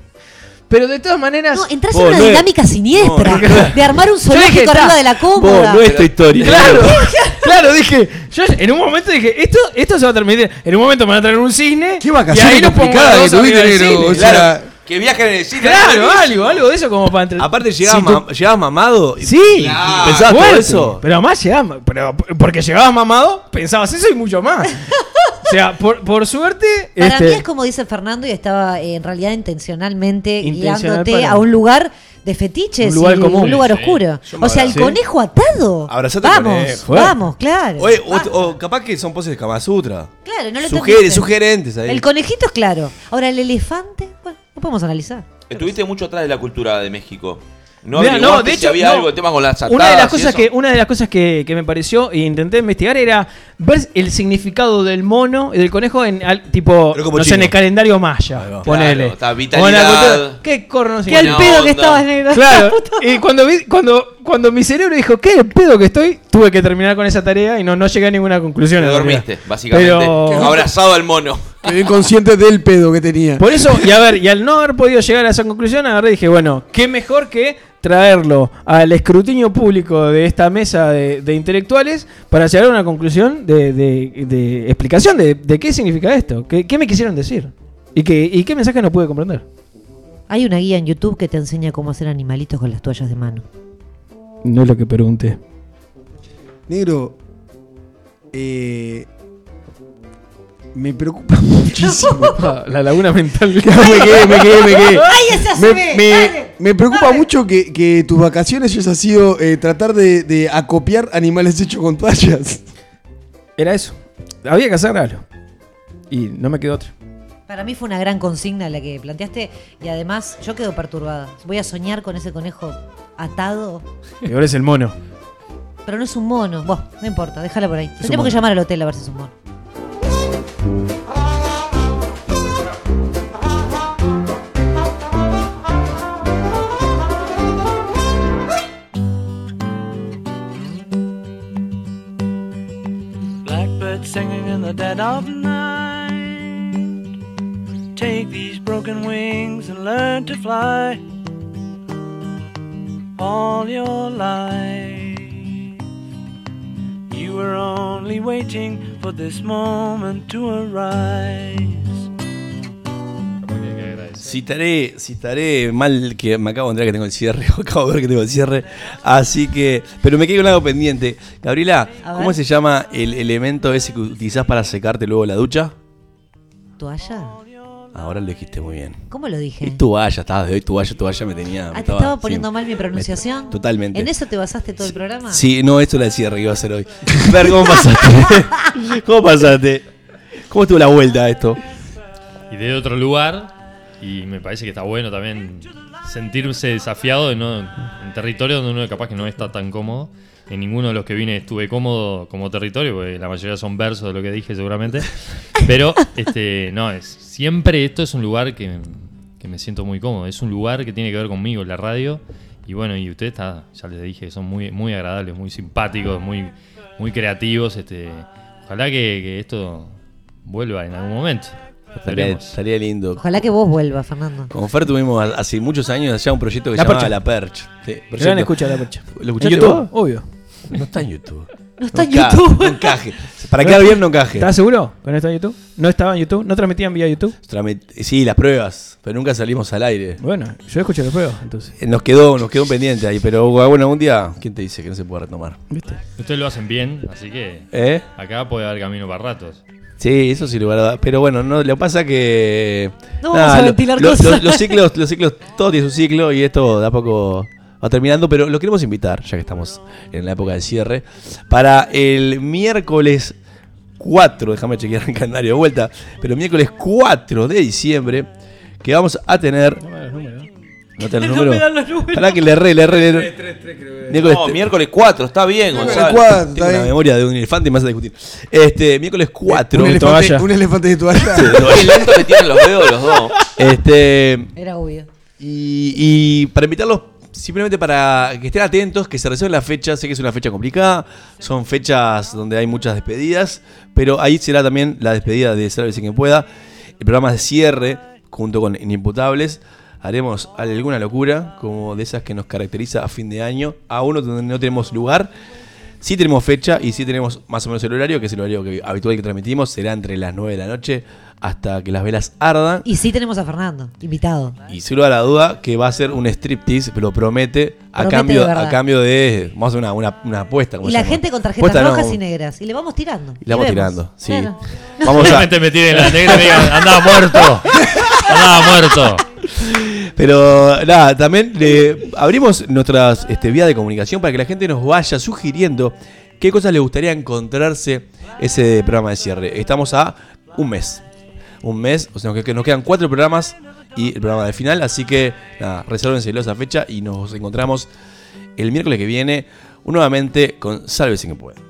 Pero de todas maneras. No, entras en una no es- dinámica siniestra No, no. de armar un zoológico está, arriba de la cómoda. No es tu historia. Claro, claro, dije. Yo en un momento dije, esto, esto se va a terminar. En un momento me van a traer un cisne. Qué y vacaciones ahí nos pongo complicadas los que dos tuviste, arriba del negro. cisne. O sea, Claro. Que viajen en el cine. Claro, algo, algo de eso como para entre... Aparte, llegabas, Si ma- llegabas mamado. y- Sí, Claro. ¿Pensabas todo eso? Pero además llegabas, pero porque llegabas mamado, pensabas eso y mucho más. o sea, por, por suerte. Para este, mí es como dice Fernando y estaba eh, en realidad intencionalmente Intencional guiándote para- a un lugar de fetiches Un lugar y común. un lugar Sí. oscuro. O sea, el conejo atado. Abrazate vamos, conejo. vamos, claro. Oye, o, o capaz que son poses de Kama Sutra. claro, no lo entendiste. sugerentes ahí. El conejito es claro. Ahora el elefante, no podemos analizar. Estuviste mucho atrás de la cultura de México. No Mirá, no, de si hecho, había no. algo, el tema con las atadas Una de las cosas que una de las cosas que, que me pareció e intenté investigar era ver el significado del mono y del conejo en al- tipo no sé, en el calendario maya. Va. Ponele. Claro, está O en la vitalidad. cultura- ¿Qué corno Que al Buena pedo que estabas negro. Claro. y cuando vi, cuando cuando mi cerebro dijo, "¿Qué el pedo que estoy?", tuve que terminar con esa tarea y no no llegué a ninguna conclusión. Te realidad. dormiste, básicamente. Pero- Abrazado al mono. Quedé inconsciente del pedo que tenía. Por eso, y a ver, y al no haber podido llegar a esa conclusión, agarré y dije, bueno, qué mejor que traerlo al escrutinio público de esta mesa de, de intelectuales para llegar a una conclusión de, de- de explicación de, de qué significa esto, qué, qué me quisieron decir y, qué, y qué mensaje no pude comprender. Hay una guía en YouTube que te enseña cómo hacer animalitos con las toallas de mano. No es lo que pregunté. Negro, eh, me preocupa muchísimo. La laguna mental. me quedé, me quedé, me quedé. ¡Ay, ese Me, me- Dale. me preocupa mucho que, que tus vacaciones hayas sido eh, tratar de, de acopiar animales hechos con toallas. Era eso. Había que hacer algo. Y no me quedó otra. Para mí fue una gran consigna la que planteaste y además yo quedo perturbada. Voy a soñar con ese conejo atado, Y ahora es el mono. pero no es un mono. Vos, no importa, déjala por ahí. Tendremos que llamar al hotel a ver si es un mono. Singing in the dead of night. Take these broken wings and learn to fly. All your life, were only waiting for this moment to arise. Citaré, citaré mal que me acabo de enterar que tengo el cierre, acabo de ver que tengo el cierre, así que, pero me quedé con algo pendiente. Gabriela, ¿cómo se llama el elemento ese que utilizás para secarte luego la ducha? ¿Toalla? Ahora lo dijiste muy bien. ¿Cómo lo dije? Es toalla, estaba de hoy toalla, toalla me tenía. me Ah, ¿te estaba- estaba sí, poniendo mal mi me- pronunciación? totalmente. ¿En eso te basaste todo el programa? Sí, no, esto es la cierre que iba a hacer hoy. Ver, ¿cómo pasaste? ¿Cómo pasaste? ¿Cómo estuvo la vuelta a esto? Y de otro lugar, y me parece que está bueno también sentirse desafiado en, territorios donde uno capaz que no está tan cómodo. En ninguno de los que vine estuve cómodo como territorio, porque la mayoría son versos de lo que dije seguramente. Pero, este, no, es siempre esto es un lugar que, que me siento muy cómodo. Es un lugar que tiene que ver conmigo, la radio. Y bueno, y ustedes, está, ya les dije, son muy, muy agradables, muy simpáticos, muy, muy creativos. Este, ojalá que, que esto vuelva en algún momento. Estaría, estaría lindo. Ojalá que vos vuelvas, Fernando. Con Fer tuvimos hace muchos años ya un proyecto que La se llamaba Percha. La Perch. Sí, Gran escucha la percha. ¿Lo escuchaste ¿En YouTube? vos? Obvio. No está en YouTube. No está en encaje, YouTube. No encaje. Para quedar bien no encaje. ¿Estás seguro que no está en YouTube? ¿No estaba en YouTube? ¿No transmitían vía YouTube? Tramit- Sí, las pruebas, pero nunca salimos al aire. Bueno, yo escuché los juegos, entonces. Eh, Nos quedó, nos quedó un pendiente ahí, pero bueno, un día, ¿quién te dice que no se puede retomar? ¿Viste? Ustedes lo hacen bien, así que ¿Eh? acá puede haber camino para ratos. Sí, eso sí, lugar. Pero bueno, no, lo que pasa que. No vamos a lo- ventilar lo- cosas. lo- los ciclos, los ciclos, todo tiene su ciclo y esto de a poco va terminando, pero lo queremos invitar, ya que estamos en la época de cierre, para el miércoles 4, déjame chequear el calendario de vuelta, pero miércoles 4 de diciembre, que vamos a tener. No te los No números. me dan los números. Pará que le erré, le erré. le erré. Miércoles No, miércoles 4, está bien, Gonzalo. cuatro, Tengo está una bien. memoria de un elefante y me hace discutir. Este, miércoles 4. un, elefante, toalla. un elefante de toalla. Qué lento que tienen los dedos los dos. Este, Era obvio. y, y para invitarlos, simplemente para que estén atentos, que se reserven la fecha. Sé que es una fecha complicada, son fechas donde hay muchas despedidas, pero ahí será también la despedida de Sálvese quien pueda. El programa de cierre, junto con Inimputables. Haremos alguna locura, como de esas que nos caracteriza a fin de año, a uno donde no tenemos lugar. Sí tenemos fecha y sí tenemos más o menos el horario, que es el horario que, habitual que transmitimos. Será entre las 9 de la noche hasta que las velas ardan. Y sí tenemos a Fernando, invitado. Y sin lugar a la duda que va a ser un striptease, pero promete a Promete cambio de a cambio de vamos a hacer una, una, una apuesta. ¿cómo Y se la llama? gente con tarjetas Apuesta no, rojas y negras. Y le vamos tirando. y la vamos vemos. tirando, sí. Claro. Vamos a, Solamente me tiren la negra y digan, andaba muerto. Andaba muerto. pero nada, también le abrimos nuestras este, vías de comunicación para que la gente nos vaya sugiriendo qué cosas le gustaría encontrarse ese programa de cierre. Estamos a un mes. Un mes, o sea, que que nos quedan cuatro programas y el programa de final. Así que nada, resérvenselo esa fecha y nos encontramos el miércoles que viene nuevamente con Sálvese quien pueda.